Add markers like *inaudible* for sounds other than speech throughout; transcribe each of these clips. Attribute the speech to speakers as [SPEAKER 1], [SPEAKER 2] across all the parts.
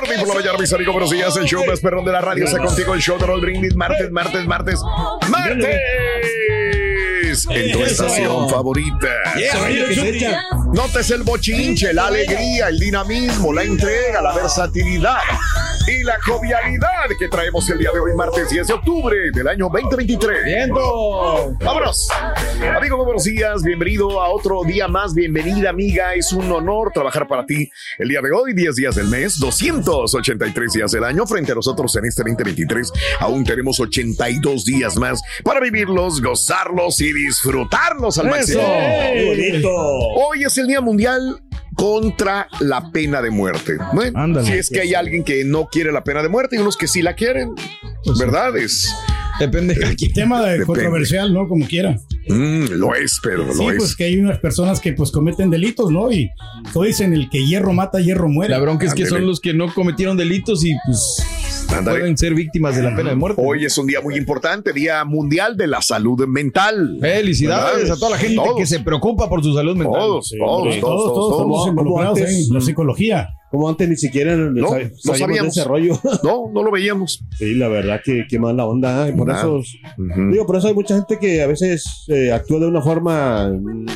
[SPEAKER 1] Martes por la mañana, mis amigos, buenos días. El show más perrón de la radio está contigo. El show de Raúl Brindis. Martes, martes, martes, martes. En tu estación favorita. Notes el bochinche, la alegría, el dinamismo, la entrega, la versatilidad y la jovialidad que traemos el día de hoy, martes 10 de octubre del año 2023.
[SPEAKER 2] ¡Viento!
[SPEAKER 1] ¡Vámonos! Amigo, muy buenos días. Bienvenido a otro día más. Bienvenida, amiga. Es un honor trabajar para ti el día de hoy, 10 días del mes, 283 días del año. Frente a nosotros en este 2023, aún tenemos 82 días más para vivirlos, gozarlos y disfrutarlos al máximo.
[SPEAKER 2] bonito!
[SPEAKER 1] Hoy es el Día Mundial contra la pena de muerte. Bueno,
[SPEAKER 2] Ándale.
[SPEAKER 1] si es que hay alguien que no quiere la pena de muerte y unos que sí la quieren, ¿verdad? Es,
[SPEAKER 2] Depende de aquí.
[SPEAKER 3] Tema de
[SPEAKER 1] Depende.
[SPEAKER 3] controversial, ¿no? Como quiera.
[SPEAKER 1] mm, lo es, pero lo
[SPEAKER 3] Sí,
[SPEAKER 1] es.
[SPEAKER 3] pues que hay unas personas que pues cometen delitos, ¿no? Y como dicen, el que hierro mata, hierro muere.
[SPEAKER 2] La bronca es que son los que no cometieron delitos y pues Pueden ser víctimas de la pena de muerte.
[SPEAKER 1] Hoy es un día muy importante, Día Mundial de la Salud Mental.
[SPEAKER 2] Felicidades
[SPEAKER 1] ¿Verdad?
[SPEAKER 2] a toda la gente
[SPEAKER 1] Todos.
[SPEAKER 2] que se preocupa por su salud mental.
[SPEAKER 1] Todos, todos,
[SPEAKER 3] Sí,
[SPEAKER 1] todos,
[SPEAKER 3] todos, todos estamos
[SPEAKER 1] todos.
[SPEAKER 3] involucrados en la psicología.
[SPEAKER 4] Como antes ni siquiera
[SPEAKER 1] No, no
[SPEAKER 4] sabíamos de
[SPEAKER 1] sabíamos.
[SPEAKER 4] ese rollo. *laughs*
[SPEAKER 1] No, no lo veíamos.
[SPEAKER 4] Sí, la verdad que qué mala onda. ¿eh? Por
[SPEAKER 1] Ujú.
[SPEAKER 4] digo, por eso hay mucha gente que a veces eh, actúa de una forma,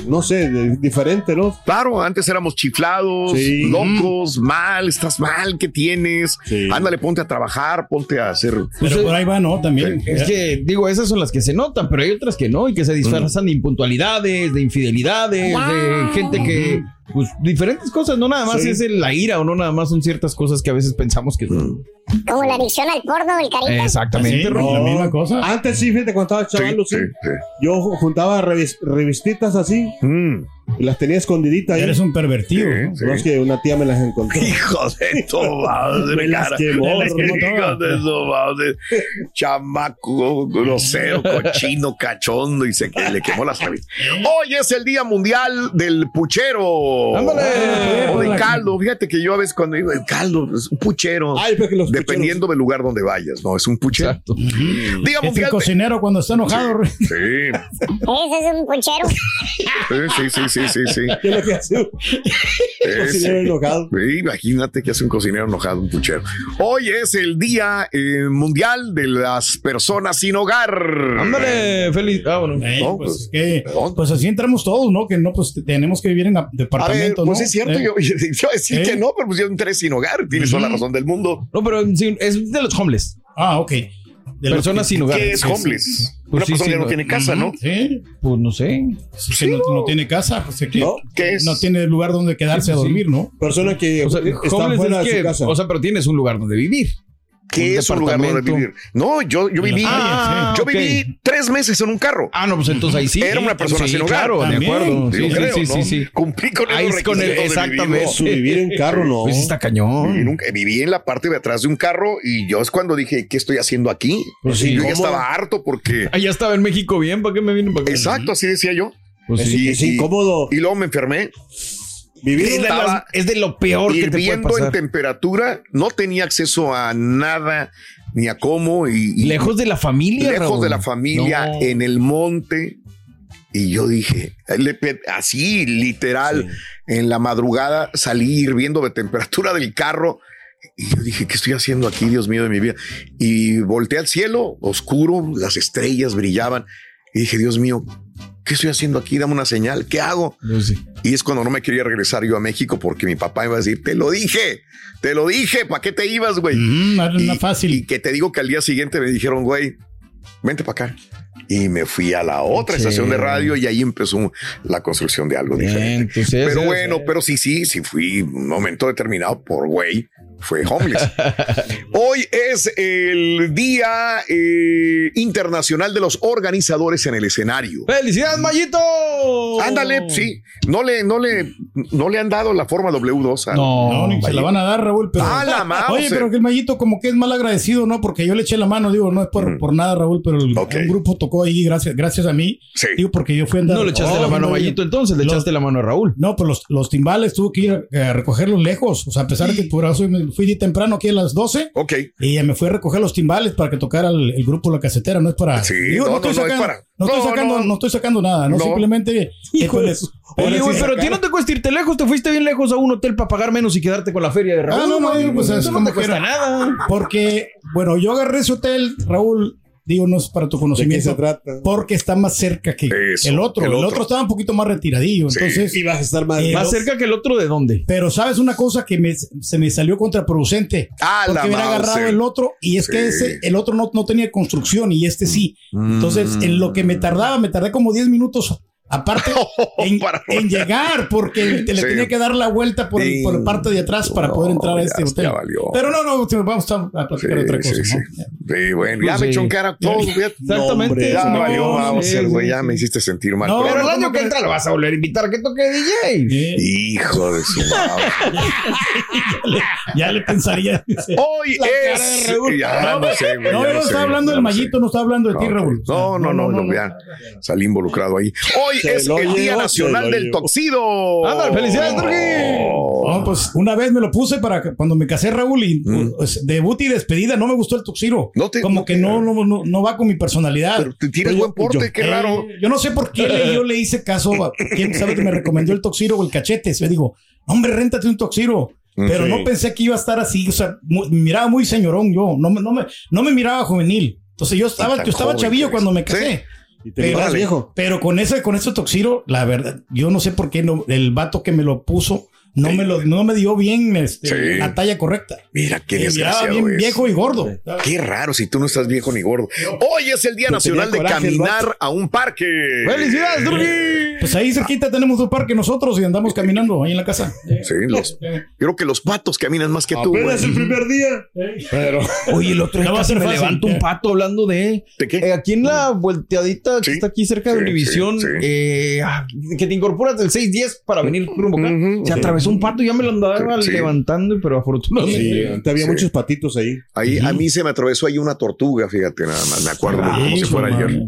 [SPEAKER 4] no sé, de- diferente, ¿no?
[SPEAKER 1] Claro, antes éramos chiflados,
[SPEAKER 4] Sí.
[SPEAKER 1] locos, mal, estás mal, ¿qué tienes?
[SPEAKER 4] Sí.
[SPEAKER 1] Ándale, ponte a trabajar, ponte a hacer.
[SPEAKER 3] Pero
[SPEAKER 2] Pues,
[SPEAKER 3] por ahí va, ¿no? También.
[SPEAKER 2] Es que, digo, esas son las que se notan, pero hay otras que no y que se disfrazan de impuntualidades, de infidelidades, de gente que, pues, diferentes cosas, no nada más
[SPEAKER 4] Sí.
[SPEAKER 2] es la ira o no nada más son ciertas cosas que a veces pensamos que
[SPEAKER 1] Mm.
[SPEAKER 5] Como la adicción al porno, el carita.
[SPEAKER 2] Exactamente,
[SPEAKER 3] Sí,
[SPEAKER 2] Ro.
[SPEAKER 3] la misma cosa.
[SPEAKER 4] Antes sí, fíjate, cuando estaba sí,
[SPEAKER 1] sí.
[SPEAKER 4] yo juntaba revis- revistitas así
[SPEAKER 1] Mm.
[SPEAKER 4] y las tenía escondiditas ahí.
[SPEAKER 3] Eres un pervertido,
[SPEAKER 1] Sí,
[SPEAKER 3] ¿no?
[SPEAKER 1] sí.
[SPEAKER 4] No es que una tía me las encontró. *laughs*
[SPEAKER 1] Hijo de tu madre,
[SPEAKER 4] Me las
[SPEAKER 1] cara.
[SPEAKER 4] quemó,
[SPEAKER 1] Hijo de tu madre. Chamaco, grosero, *laughs* cochino, cachondo y se que le quemó las cabezas. Hoy es el Día Mundial del Puchero.
[SPEAKER 2] Ándale.
[SPEAKER 1] O de caldo. Fíjate que yo a veces cuando digo el caldo, es un puchero.
[SPEAKER 4] Ay, pero que los
[SPEAKER 1] Dependiendo del lugar donde vayas, ¿no? Es un puchero.
[SPEAKER 2] Exacto.
[SPEAKER 1] Día
[SPEAKER 3] Es el cocinero cuando está enojado.
[SPEAKER 1] Sí,
[SPEAKER 5] Ese es un puchero.
[SPEAKER 1] sí, sí, sí, sí, sí. *laughs*
[SPEAKER 4] ¿Qué es lo que hace? un cocinero enojado?
[SPEAKER 1] Sí, imagínate que hace un cocinero enojado, un puchero. Hoy es el Día eh, Mundial de las Personas sin Hogar.
[SPEAKER 2] Ándale, feliz. Ah, bueno.
[SPEAKER 3] Eh,
[SPEAKER 1] No,
[SPEAKER 3] pues,
[SPEAKER 1] pues,
[SPEAKER 3] que, pues así entramos todos, ¿no? Que no, pues tenemos que vivir en departamentos,
[SPEAKER 1] pues
[SPEAKER 3] ¿no?
[SPEAKER 1] es cierto,
[SPEAKER 3] Eh,
[SPEAKER 1] yo, *laughs* yo iba a decir
[SPEAKER 3] ¿Eh?
[SPEAKER 1] que no, pero pues yo entré sin hogar, tienes toda la razón del mundo.
[SPEAKER 2] No, pero sí, es de los homeless.
[SPEAKER 3] Ah, ok. De
[SPEAKER 2] Personas
[SPEAKER 3] que-
[SPEAKER 2] sin hogar.
[SPEAKER 1] ¿Qué es homeless?
[SPEAKER 2] Pues
[SPEAKER 1] Una
[SPEAKER 2] sí,
[SPEAKER 1] persona
[SPEAKER 2] sí,
[SPEAKER 1] que no
[SPEAKER 2] no.
[SPEAKER 1] tiene casa, ¿no?
[SPEAKER 3] Sí,
[SPEAKER 2] Pues no sé.
[SPEAKER 3] que no, no tiene casa, pues que
[SPEAKER 4] ¿No?
[SPEAKER 1] ¿Qué es?
[SPEAKER 3] no tiene lugar donde quedarse a dormir, ¿no?
[SPEAKER 4] Persona que
[SPEAKER 2] O sea,
[SPEAKER 4] está
[SPEAKER 2] homeless
[SPEAKER 4] fuera
[SPEAKER 2] es
[SPEAKER 4] de
[SPEAKER 2] que,
[SPEAKER 4] su casa.
[SPEAKER 2] o sea, pero tienes un lugar donde vivir.
[SPEAKER 1] ¿Qué es un lugar vivir? No, yo, yo viví,
[SPEAKER 2] Ah,
[SPEAKER 1] yo
[SPEAKER 2] ok.
[SPEAKER 1] viví tres meses en un carro.
[SPEAKER 2] Ah, no, pues entonces ahí sí.
[SPEAKER 1] Era una persona
[SPEAKER 2] Sí,
[SPEAKER 1] sin hogar.
[SPEAKER 2] Claro, de acuerdo.
[SPEAKER 1] Yo
[SPEAKER 2] Sí, sí,
[SPEAKER 1] creo,
[SPEAKER 2] sí,
[SPEAKER 1] ¿no?
[SPEAKER 2] sí, sí.
[SPEAKER 1] Cumplí con
[SPEAKER 2] Ahí es con el- exactamente.
[SPEAKER 4] Su vivir en carro, no.
[SPEAKER 2] Pues está cañón.
[SPEAKER 1] Y nunca- viví en la parte de atrás de un carro y yo es cuando dije, ¿qué estoy haciendo aquí?
[SPEAKER 2] Pues sí,
[SPEAKER 1] yo ya estaba harto porque...
[SPEAKER 2] Allá estaba en México bien, ¿para qué me vienen para acá?
[SPEAKER 1] Exacto, así decía yo.
[SPEAKER 2] Pues
[SPEAKER 4] Es,
[SPEAKER 2] sí.
[SPEAKER 4] es incómodo.
[SPEAKER 1] Y luego me enfermé.
[SPEAKER 4] Vivir
[SPEAKER 1] estaba
[SPEAKER 2] las- es de lo peor que te puede
[SPEAKER 1] hirviendo en
[SPEAKER 2] pasar.
[SPEAKER 1] temperatura, no tenía acceso a nada ni a cómo y, y
[SPEAKER 2] Lejos de la familia,
[SPEAKER 1] lejos
[SPEAKER 2] Raúl.
[SPEAKER 1] de la familia
[SPEAKER 2] No.
[SPEAKER 1] en el monte y yo dije así literal en la madrugada salí hirviendo de temperatura del carro y yo dije qué estoy haciendo aquí Dios mío de mi vida y volteé al cielo oscuro las estrellas brillaban y dije Dios mío qué estoy haciendo aquí dame una señal qué hago
[SPEAKER 2] sí.
[SPEAKER 1] y es cuando no me quería regresar yo a México porque mi papá iba a decir, te lo dije, te lo dije, ¿para qué te ibas, güey?
[SPEAKER 3] Mm, no
[SPEAKER 1] y,
[SPEAKER 3] fácil.
[SPEAKER 1] y que te digo que al día siguiente me dijeron, güey, vente para acá. Y me fui a la otra
[SPEAKER 2] Sí.
[SPEAKER 1] estación de radio y ahí empezó la construcción de algo diferente.
[SPEAKER 2] entonces,
[SPEAKER 1] pero
[SPEAKER 2] es-
[SPEAKER 1] bueno, pero sí, sí, sí fui un momento determinado por güey. Fue homeless. *laughs* Hoy es el Día eh, Internacional de los Organizadores en el Escenario.
[SPEAKER 2] ¡Felicidades, Mayito!
[SPEAKER 1] Ándale, sí. No le, no le, no le han dado la forma W2 a-
[SPEAKER 3] No, ni se la van a dar, Raúl. Pero,
[SPEAKER 1] Ah, la Mauser.
[SPEAKER 3] Oye, pero que el Mayito como que es mal agradecido, ¿no? Porque yo le eché la mano, digo, no es por, por nada, Raúl, pero el, un grupo tocó ahí gracias, gracias a mí.
[SPEAKER 1] Sí.
[SPEAKER 3] Digo, porque yo fui a andar.
[SPEAKER 2] No le echaste la mano a Mayito, entonces le echaste la mano a Raúl.
[SPEAKER 3] No, pues los, los timbales tuve que ir a, a recogerlos lejos. O sea, a pesar de que por eso me fui temprano aquí a las 12.
[SPEAKER 1] Ok.
[SPEAKER 3] Y me fui a recoger los timbales para que tocara el, el grupo La Casetera. No es para.
[SPEAKER 1] Sí,
[SPEAKER 3] Digo,
[SPEAKER 1] no,
[SPEAKER 3] estoy
[SPEAKER 1] no, no, es
[SPEAKER 3] sacando,
[SPEAKER 1] para-
[SPEAKER 3] no estoy sacando,
[SPEAKER 1] no.
[SPEAKER 3] no estoy sacando nada, no,
[SPEAKER 1] No.
[SPEAKER 3] simplemente.
[SPEAKER 2] Hijo
[SPEAKER 3] eh, pues,
[SPEAKER 2] Oye, güey, pero a ti no te cuesta irte lejos, te fuiste bien lejos a un hotel para pagar menos y quedarte con la feria de Raúl.
[SPEAKER 3] Ah, no, no, pues es
[SPEAKER 2] Eso no te cuesta nada.
[SPEAKER 3] Porque, bueno, yo agarré ese hotel, Raúl, digo, no es para tu conocimiento.
[SPEAKER 4] se trata?
[SPEAKER 3] Porque está más cerca que
[SPEAKER 1] Eso,
[SPEAKER 3] el otro.
[SPEAKER 1] el
[SPEAKER 3] El
[SPEAKER 1] otro.
[SPEAKER 3] otro. estaba un poquito más retiradillo.
[SPEAKER 1] Sí.
[SPEAKER 3] Entonces,
[SPEAKER 4] Y vas a estar más.
[SPEAKER 3] Eh,
[SPEAKER 2] Más cerca que el otro de dónde.
[SPEAKER 3] pero sabes una cosa que me, se me salió contraproducente.
[SPEAKER 1] Ah, la
[SPEAKER 3] porque hubiera agarrado el otro y es que ese, el otro no, no tenía construcción y este sí. Entonces,
[SPEAKER 1] Mm.
[SPEAKER 3] en lo que me tardaba, me tardé como 10 minutos. Aparte, *laughs* en, llegar, porque te le
[SPEAKER 1] Sí.
[SPEAKER 3] tenía que dar la vuelta por, el-
[SPEAKER 1] Sí.
[SPEAKER 3] por la parte de atrás para
[SPEAKER 1] No,
[SPEAKER 3] poder entrar a
[SPEAKER 1] ya-
[SPEAKER 3] este hotel.
[SPEAKER 1] ya valió.
[SPEAKER 3] Pero no, no, vamos a, a platicar de otra
[SPEAKER 1] Sí,
[SPEAKER 3] cosa.
[SPEAKER 1] sí,
[SPEAKER 3] ¿no?
[SPEAKER 1] sí. Sí, bueno, ya
[SPEAKER 2] Pues
[SPEAKER 1] me
[SPEAKER 2] sí.
[SPEAKER 1] echó en cara todo.
[SPEAKER 2] Exactamente.
[SPEAKER 1] Ya
[SPEAKER 2] No,
[SPEAKER 1] valió,
[SPEAKER 2] no,
[SPEAKER 1] vamos a
[SPEAKER 2] sí,
[SPEAKER 1] hacer, güey.
[SPEAKER 2] sí,
[SPEAKER 1] Ya
[SPEAKER 2] sí.
[SPEAKER 1] me hiciste sentir mal.
[SPEAKER 3] No,
[SPEAKER 2] Pero el año
[SPEAKER 3] ¿cómo
[SPEAKER 2] que entra lo vas a volver a invitar a que toque DJ.
[SPEAKER 1] Hijo de su madre. *laughs*
[SPEAKER 3] ya le pensaría.
[SPEAKER 1] Hoy
[SPEAKER 3] La cara
[SPEAKER 1] es. Ya, no sé, güey.
[SPEAKER 3] No, no estaba hablando del mallito, no estaba hablando de ti. Raúl.
[SPEAKER 1] No, no, no, no, ya salí involucrado ahí. Hoy es el Día Nacional
[SPEAKER 4] se
[SPEAKER 1] del. Toxido.
[SPEAKER 2] Ándale, felicidades, Turki.
[SPEAKER 3] No, pues una vez me lo puse para que- cuando me casé, Raúl, y
[SPEAKER 1] Mm.
[SPEAKER 3] pues, debut y despedida, no me gustó el tuxiro.
[SPEAKER 1] No te-
[SPEAKER 3] Como
[SPEAKER 1] no
[SPEAKER 3] que
[SPEAKER 1] te-
[SPEAKER 3] no, no, no, no va con mi personalidad.
[SPEAKER 1] Pero te tienes
[SPEAKER 4] Pero
[SPEAKER 1] buen
[SPEAKER 4] yo-
[SPEAKER 1] porte,
[SPEAKER 4] yo-
[SPEAKER 1] qué
[SPEAKER 3] Eh,
[SPEAKER 1] raro.
[SPEAKER 3] yo no sé por qué le, yo le hice caso a quién sabe que me recomendó el toxiro o el cachete. Le digo, hombre, réntate un toxiro. Pero
[SPEAKER 4] Sí.
[SPEAKER 3] no pensé que iba a estar así. O sea, mu- me miraba muy señorón yo. No me, no me, no me miraba juvenil. Entonces yo estaba, yo estaba chavillo cuando me casé.
[SPEAKER 4] Y te
[SPEAKER 3] Pero-
[SPEAKER 4] miras viejo.
[SPEAKER 3] Pero con ese, con ese toxiro, la verdad, yo no sé por qué no, el vato que me lo puso no me lo, no me dio bien este,
[SPEAKER 1] Sí.
[SPEAKER 3] la talla correcta.
[SPEAKER 1] Mira qué
[SPEAKER 3] Me
[SPEAKER 1] desgraciado
[SPEAKER 3] bien
[SPEAKER 1] es.
[SPEAKER 3] viejo y gordo.
[SPEAKER 1] Qué raro si tú no estás viejo ni gordo. Hoy es el Día
[SPEAKER 4] Pero
[SPEAKER 1] Nacional de
[SPEAKER 4] coraje
[SPEAKER 1] caminar a un parque.
[SPEAKER 2] ¡Felicidades, Turki!
[SPEAKER 3] Pues ahí cerquita tenemos un parque nosotros y andamos caminando ahí en la casa.
[SPEAKER 1] Sí, los, creo que los patos caminan más que tú. güey.
[SPEAKER 4] Apenas el primer día. Pero.
[SPEAKER 2] Oye, el otro día
[SPEAKER 3] va a
[SPEAKER 2] casi
[SPEAKER 3] ser
[SPEAKER 2] me
[SPEAKER 3] fácil.
[SPEAKER 2] levanto un pato hablando de...
[SPEAKER 1] ¿De qué?
[SPEAKER 2] Eh, aquí en la volteadita que está aquí cerca de Univisión,
[SPEAKER 1] sí, sí.
[SPEAKER 2] eh, ah, que te incorporas del 610 para venir rumbo acá.
[SPEAKER 1] Ujú,
[SPEAKER 2] Se
[SPEAKER 1] ujú.
[SPEAKER 2] Atravesó un pato y ya me lo andaba
[SPEAKER 1] Sí.
[SPEAKER 2] levantando, pero afortunadamente.
[SPEAKER 4] Sí, había
[SPEAKER 1] Sí.
[SPEAKER 4] muchos patitos ahí.
[SPEAKER 1] Ahí, A mí se me atravesó ahí una tortuga, fíjate, nada más. Me acuerdo como si fuera ayer.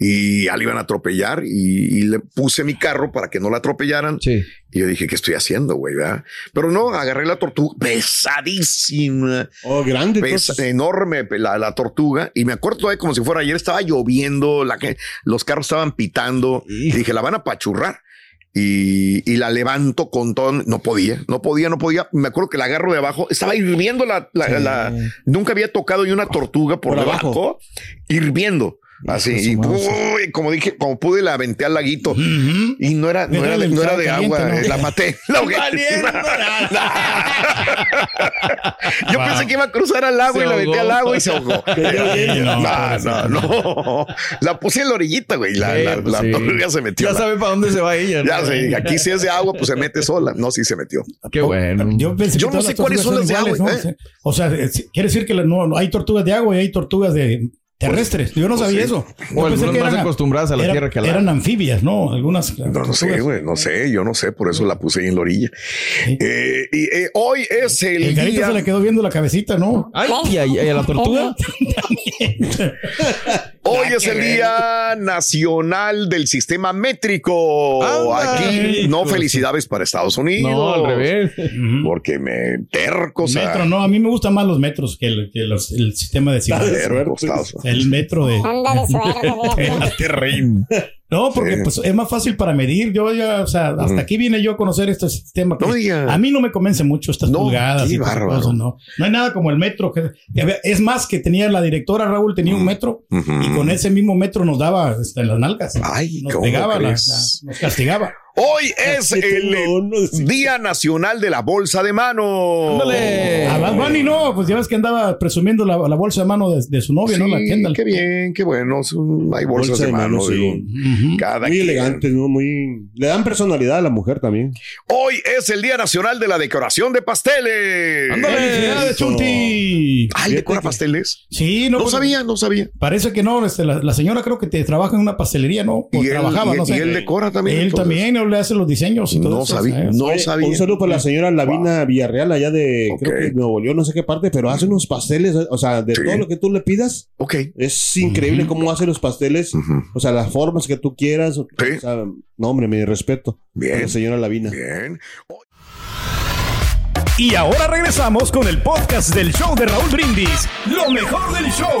[SPEAKER 1] Y ya le iban a atropellar y, y le puse mi carro para que no la atropellaran.
[SPEAKER 2] Sí.
[SPEAKER 1] Y yo dije, ¿qué estoy haciendo, güey? verdad? Pero no, agarré la tortuga pesadísima.
[SPEAKER 4] Oh, grande.
[SPEAKER 1] Pesa- enorme la, la tortuga y me acuerdo todavía como si fuera ayer estaba lloviendo la que los carros estaban pitando y dije la van a pachurrar y, y la levanto con todo. No podía no podía no podía. Me acuerdo que la agarro de abajo. Estaba hirviendo la, la- la- nunca había tocado yo una tortuga por,
[SPEAKER 4] Por
[SPEAKER 1] debajo
[SPEAKER 4] abajo.
[SPEAKER 1] hirviendo así
[SPEAKER 2] de
[SPEAKER 1] y uy, como dije como pude la aventé al laguito y no era no
[SPEAKER 3] Era
[SPEAKER 1] era de, no era de agua
[SPEAKER 3] ¿no?
[SPEAKER 1] eh, la maté la. *laughs* *laughs* Yo pensé que iba a cruzar al
[SPEAKER 2] Se
[SPEAKER 1] y la metí
[SPEAKER 2] ahogó.
[SPEAKER 1] al lago y se ahogó. *laughs*
[SPEAKER 3] No,
[SPEAKER 1] no, no, no. La puse en la orillita, güey. La,
[SPEAKER 2] Sí,
[SPEAKER 1] la,
[SPEAKER 2] pues
[SPEAKER 1] la
[SPEAKER 2] sí.
[SPEAKER 1] tortuga se metió.
[SPEAKER 2] Ya
[SPEAKER 1] La-
[SPEAKER 2] sabe para dónde se va ella.
[SPEAKER 1] ya sé, aquí si es de agua, pues se mete sola. No, sí se metió.
[SPEAKER 2] Qué bueno.
[SPEAKER 3] Yo, pensé
[SPEAKER 1] Yo
[SPEAKER 3] que
[SPEAKER 1] no sé cuáles son las de agua,
[SPEAKER 3] ¿no? O sea, eh, quiere decir que no, hay tortugas de agua y hay tortugas de terrestres. Yo no
[SPEAKER 1] pues
[SPEAKER 3] sabía
[SPEAKER 1] sí.
[SPEAKER 3] eso. Yo
[SPEAKER 2] O
[SPEAKER 3] pensé
[SPEAKER 2] algunas
[SPEAKER 3] que
[SPEAKER 2] más
[SPEAKER 3] eran-
[SPEAKER 2] acostumbradas a la
[SPEAKER 3] era-
[SPEAKER 2] tierra que a la
[SPEAKER 3] Eran anfibias, ¿no? Algunas.
[SPEAKER 1] No, no sé, güey. No sé, yo no sé. Por eso la puse ahí en la orilla. Eh, y eh, hoy es el,
[SPEAKER 3] El
[SPEAKER 1] día.
[SPEAKER 3] se le quedó viendo la cabecita, ¿no?
[SPEAKER 2] Ay, y a, y a la tortuga. *laughs* *laughs*
[SPEAKER 1] Hoy es el Día Nacional del Sistema Métrico.
[SPEAKER 2] Anda,
[SPEAKER 1] Aquí no felicidades para Estados Unidos.
[SPEAKER 2] No, al revés.
[SPEAKER 1] Porque me tercos. a-
[SPEAKER 3] Metro, no, a mí me gustan más los metros que el, que los- el sistema de ciudad.
[SPEAKER 1] tercos, Estados Unidos.
[SPEAKER 3] El metro de.
[SPEAKER 5] Anda de suerte. *laughs*
[SPEAKER 3] No, porque
[SPEAKER 1] Sí.
[SPEAKER 3] pues es más fácil para medir. Yo ya, o sea, hasta aquí vine yo a conocer este sistema. que
[SPEAKER 1] No.
[SPEAKER 3] A mí no me convence mucho estas
[SPEAKER 1] No,
[SPEAKER 3] pulgadas y cosas, no. No hay nada como el metro. que- es más que tenía la directora Raúl, tenía un metro y con ese mismo metro nos daba este, las nalgas.
[SPEAKER 1] Ay,
[SPEAKER 3] nos
[SPEAKER 1] ¿cómo
[SPEAKER 3] pegaba, la-
[SPEAKER 1] crees?
[SPEAKER 3] la- nos castigaba.
[SPEAKER 1] Hoy *laughs* es el Día Nacional de la Bolsa de Mano.
[SPEAKER 3] A Bad Bunny no, pues ya ves que andaba presumiendo la, la bolsa de mano de, de su novia, ¿no? La Kendall.
[SPEAKER 1] qué bien, qué bueno. son- Hay bolsas
[SPEAKER 4] Bolsa
[SPEAKER 1] de
[SPEAKER 4] de
[SPEAKER 1] mano.
[SPEAKER 4] mano, sí.
[SPEAKER 1] digo, Cada
[SPEAKER 4] Muy
[SPEAKER 1] quien.
[SPEAKER 4] elegantes, ¿no? Muy. Le dan personalidad a la mujer también.
[SPEAKER 1] Hoy es el Día Nacional de la Decoración de Pasteles.
[SPEAKER 3] ¡Felicidades, Chunti!
[SPEAKER 1] Ay, decora pasteles.
[SPEAKER 3] Sí, no,
[SPEAKER 1] No
[SPEAKER 3] pues,
[SPEAKER 1] sabía, no sabía.
[SPEAKER 3] Parece que no, este, la, la señora creo que te trabaja en una pastelería, ¿no? O
[SPEAKER 1] Y él-
[SPEAKER 3] trabajaba,
[SPEAKER 1] y-
[SPEAKER 3] no sé.
[SPEAKER 1] y él decora también,
[SPEAKER 3] Él
[SPEAKER 1] entonces.
[SPEAKER 3] también, le hace los diseños y todo
[SPEAKER 1] No
[SPEAKER 3] eso,
[SPEAKER 1] sabía, no
[SPEAKER 4] Oye,
[SPEAKER 1] sabía.
[SPEAKER 4] Un saludo para la señora Lavina Villarreal, allá de, creo que Nuevo León, no sé qué parte, pero hace unos pasteles, o sea, de
[SPEAKER 1] Sí.
[SPEAKER 4] todo lo que tú le pidas.
[SPEAKER 1] Ok.
[SPEAKER 4] Es increíble cómo hace los pasteles, o sea, las formas que tú quieras. o
[SPEAKER 1] Sí.
[SPEAKER 4] sea, no, hombre, mi respeto.
[SPEAKER 1] Bien.
[SPEAKER 4] La señora Lavina.
[SPEAKER 1] Bien.
[SPEAKER 6] Y ahora regresamos con el podcast del show de Raúl Brindis. Lo mejor del show.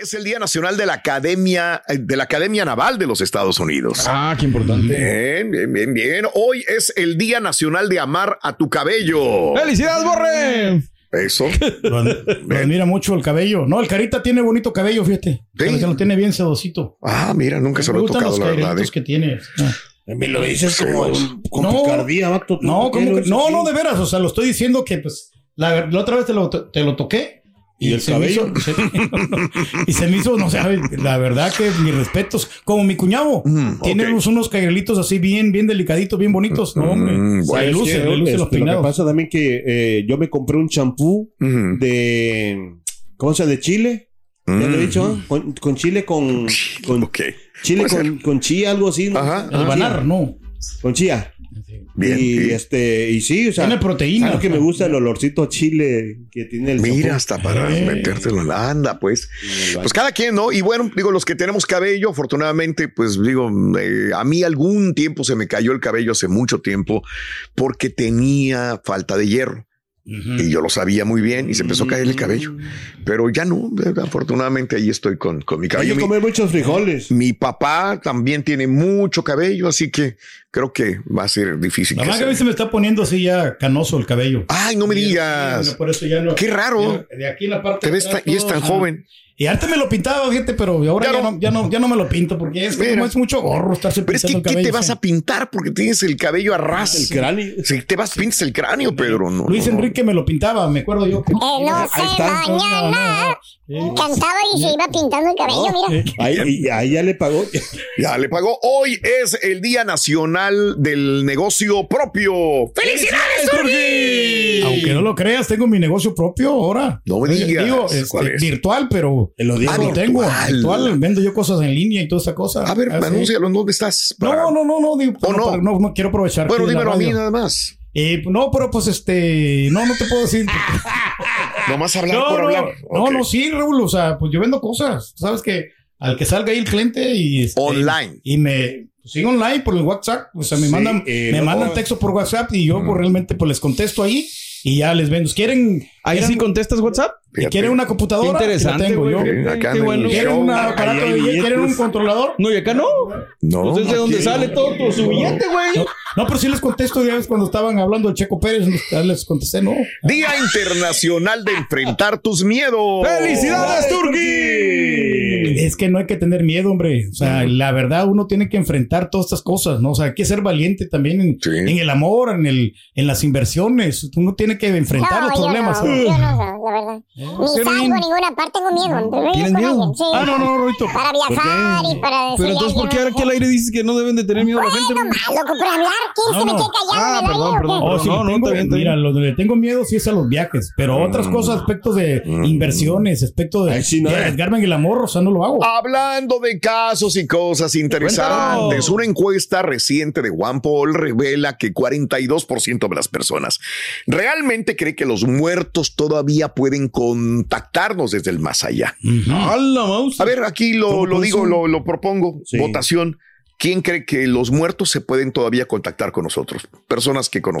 [SPEAKER 1] Es el Día Nacional de la Academia, de la Academia Naval de los Estados Unidos.
[SPEAKER 2] Ah, qué importante.
[SPEAKER 1] Bien, bien, bien, bien. Hoy es el Día Nacional de Amar a tu cabello.
[SPEAKER 2] ¡Felicidades, Borre!
[SPEAKER 1] Eso. *laughs*
[SPEAKER 3] Lo, lo admira mucho el cabello. No, el carita tiene bonito cabello, fíjate.
[SPEAKER 1] Sí.
[SPEAKER 3] Se lo tiene bien sedosito.
[SPEAKER 1] Ah, mira, nunca se
[SPEAKER 3] Me
[SPEAKER 1] lo he tocado,
[SPEAKER 3] los
[SPEAKER 1] la verdad. ¿eh?
[SPEAKER 3] que tiene. Ah.
[SPEAKER 4] Me lo dices como con
[SPEAKER 3] No.
[SPEAKER 4] picardía, vato. ¿tú
[SPEAKER 3] No,
[SPEAKER 4] por qué
[SPEAKER 3] ¿cómo
[SPEAKER 4] lo
[SPEAKER 3] que-
[SPEAKER 4] dices
[SPEAKER 3] no, no, de veras. O sea, lo estoy diciendo que pues la, la otra vez te lo, te lo toqué.
[SPEAKER 4] ¿Y el
[SPEAKER 3] se me
[SPEAKER 4] cabello?
[SPEAKER 3] hizo- se- *laughs* y se me hizo, no sé, la verdad que mis respetos. Como mi cuñado.
[SPEAKER 1] Mm,
[SPEAKER 3] tiene unos, unos así bien, bien delicaditos, bien bonitos. No, hombre.
[SPEAKER 1] Mm,
[SPEAKER 3] se le luce, le luce los
[SPEAKER 4] lo que
[SPEAKER 3] peinados.
[SPEAKER 4] pasa también que eh, yo me compré un champú de. ¿Cómo se llama? De Chile. Ya lo he dicho, con, con chile con. con. Chile con, con chía, algo así. ¿no?
[SPEAKER 1] Ajá,
[SPEAKER 3] El banar, no.
[SPEAKER 4] Con chía.
[SPEAKER 1] Bien.
[SPEAKER 4] Y
[SPEAKER 1] sí.
[SPEAKER 4] este, y sí, o sea.
[SPEAKER 3] Tiene proteína,
[SPEAKER 4] ¿sabes lo que me gusta el olorcito a chile que tiene el
[SPEAKER 1] Mira,
[SPEAKER 4] champú?
[SPEAKER 1] hasta para
[SPEAKER 3] Eh.
[SPEAKER 1] metértelo en la anda, pues. Pues cada quien, ¿no? Y bueno, digo, los que tenemos cabello, afortunadamente, pues digo, eh, a mí algún tiempo se me cayó el cabello hace mucho tiempo porque tenía falta de hierro. Y yo lo sabía muy bien y se empezó a caer el cabello. Pero ya no, afortunadamente ahí estoy con, con mi
[SPEAKER 4] Hay
[SPEAKER 1] cabello.
[SPEAKER 4] que
[SPEAKER 1] Mi,
[SPEAKER 4] comer muchos frijoles.
[SPEAKER 1] mi papá también tiene mucho cabello, así que creo que va a ser difícil.
[SPEAKER 3] La
[SPEAKER 1] que
[SPEAKER 3] verdad que a mí
[SPEAKER 1] se-
[SPEAKER 3] me está poniendo así ya canoso el cabello.
[SPEAKER 1] Ay, no me digas.
[SPEAKER 3] por eso ya no.
[SPEAKER 1] Qué raro.
[SPEAKER 3] ya- De aquí en la parte.
[SPEAKER 1] Te ves
[SPEAKER 3] de atrás
[SPEAKER 1] tan- y es tan joven.
[SPEAKER 3] Y antes me lo pintaba, fíjate, pero ahora
[SPEAKER 1] Ya
[SPEAKER 3] ya,
[SPEAKER 1] no.
[SPEAKER 3] no, ya, no, ya no me lo pinto porque es que
[SPEAKER 1] Mira.
[SPEAKER 3] como es mucho gorro estarse
[SPEAKER 1] Pero es que,
[SPEAKER 3] el
[SPEAKER 1] ¿qué te vas a pintar? Porque tienes el cabello a ras.
[SPEAKER 4] El cráneo.
[SPEAKER 1] Si te vas, pintas el cráneo, Pedro. No,
[SPEAKER 3] Luis
[SPEAKER 1] no, no.
[SPEAKER 3] Enrique me lo pintaba, me acuerdo yo. que-
[SPEAKER 7] Eh, no sé,
[SPEAKER 4] está.
[SPEAKER 7] mañana. Cantaba y se iba pintando el cabello, mira.
[SPEAKER 4] Ahí, y- ahí ya le pagó.
[SPEAKER 1] Ya le pagó. Hoy es el Día Nacional del Negocio Propio. ¡Felicidades, Turgi!
[SPEAKER 3] Aunque no lo creas, tengo mi negocio propio ahora.
[SPEAKER 1] No me
[SPEAKER 3] Oye,
[SPEAKER 1] digas.
[SPEAKER 3] Digo, este,
[SPEAKER 1] ¿Cuál es?
[SPEAKER 3] virtual, pero
[SPEAKER 4] Te lo digo.
[SPEAKER 3] lo
[SPEAKER 1] Ah,
[SPEAKER 3] tengo.
[SPEAKER 1] virtual.
[SPEAKER 3] Virtual, vendo yo cosas en línea y toda esa cosa.
[SPEAKER 1] A ver,
[SPEAKER 3] Ah,
[SPEAKER 1] anúncialo. ¿en ¿Dónde estás?
[SPEAKER 3] No, no, no, no, digo,
[SPEAKER 1] ¿O
[SPEAKER 3] no,
[SPEAKER 1] no?
[SPEAKER 3] para- no, no quiero aprovechar.
[SPEAKER 1] Bueno, dímelo a mí nada más.
[SPEAKER 3] Eh, no, pero pues este, no, no te puedo decir. *laughs*
[SPEAKER 1] Nomás hablar
[SPEAKER 3] no,
[SPEAKER 1] por
[SPEAKER 3] no,
[SPEAKER 1] hablar.
[SPEAKER 3] no, no, sí, Raúl, o sea, pues yo vendo cosas, sabes que al que salga ahí el cliente y este,
[SPEAKER 1] Online.
[SPEAKER 3] y me pues, sigue online por el WhatsApp, o sea, me
[SPEAKER 4] Sí,
[SPEAKER 3] mandan,
[SPEAKER 4] eh,
[SPEAKER 3] me
[SPEAKER 4] no,
[SPEAKER 3] mandan texto por WhatsApp y yo pues, realmente pues les contesto ahí y ya les vendo. ¿Quieren,
[SPEAKER 2] Ahí sí contestas WhatsApp.
[SPEAKER 1] Fíjate.
[SPEAKER 3] ¿quieren una computadora?
[SPEAKER 2] Qué interesante,
[SPEAKER 3] tengo
[SPEAKER 2] güey.
[SPEAKER 3] yo.
[SPEAKER 1] Sí, acá
[SPEAKER 2] Qué
[SPEAKER 1] en
[SPEAKER 2] bueno.
[SPEAKER 1] el
[SPEAKER 3] ¿Quieren
[SPEAKER 1] show.
[SPEAKER 3] un aparato de ¿Quieren un controlador?
[SPEAKER 2] No, y acá no.
[SPEAKER 1] No.
[SPEAKER 2] Pues es de
[SPEAKER 1] aquí-
[SPEAKER 2] sale todo tu su billete, güey.
[SPEAKER 3] No, no, pero sí les contesto ya ves cuando estaban hablando de Checo Pérez, ya les contesté, no.
[SPEAKER 1] Día Internacional de Enfrentar tus Miedos.
[SPEAKER 2] ¡Felicidades, Turki!
[SPEAKER 3] Es que no hay que tener miedo, hombre. O sea, la verdad, uno tiene que enfrentar todas estas cosas, ¿no? O sea, hay que ser valiente también en,
[SPEAKER 1] Sí.
[SPEAKER 3] en el amor, en el, en las inversiones. Uno tiene que enfrentar los problemas.
[SPEAKER 7] no,
[SPEAKER 3] ¿no?
[SPEAKER 7] yo no, la verdad. Ni salgo a ninguna parte, tengo miedo.
[SPEAKER 2] ¿Tienes miedo?
[SPEAKER 7] sí.
[SPEAKER 3] Ah, no, no, Roito.
[SPEAKER 7] Para viajar y para
[SPEAKER 2] Pero entonces, ¿por qué ahora aquí al aire dices que no deben de tener miedo a la gente?
[SPEAKER 7] Bueno, loco, por hablar. ¿Quién
[SPEAKER 3] No,
[SPEAKER 7] se me
[SPEAKER 3] no.
[SPEAKER 7] queda callado
[SPEAKER 2] Ah,
[SPEAKER 7] en el
[SPEAKER 2] perdón,
[SPEAKER 7] aire,
[SPEAKER 2] perdón.
[SPEAKER 3] Oh, sí,
[SPEAKER 2] No, no,
[SPEAKER 3] tengo-
[SPEAKER 2] bien,
[SPEAKER 3] mira, lo que le tengo miedo sí es a los viajes, pero otras cosas, aspectos de inversiones, aspectos de,
[SPEAKER 4] Ay, sí, no.
[SPEAKER 3] de arriesgarme en el amor, o sea, no lo hago.
[SPEAKER 1] Hablando de casos y cosas interesantes, una encuesta reciente de Juan Paul revela que 42% de las personas realmente cree que los muertos todavía pueden contactarnos desde el más allá.
[SPEAKER 2] ¡A
[SPEAKER 1] ver, aquí lo,
[SPEAKER 4] ¿Cómo
[SPEAKER 1] lo digo, lo, lo propongo.
[SPEAKER 4] Sí.
[SPEAKER 1] Votación. ¿Quién cree que los muertos se pueden todavía contactar con nosotros? Personas que, cono-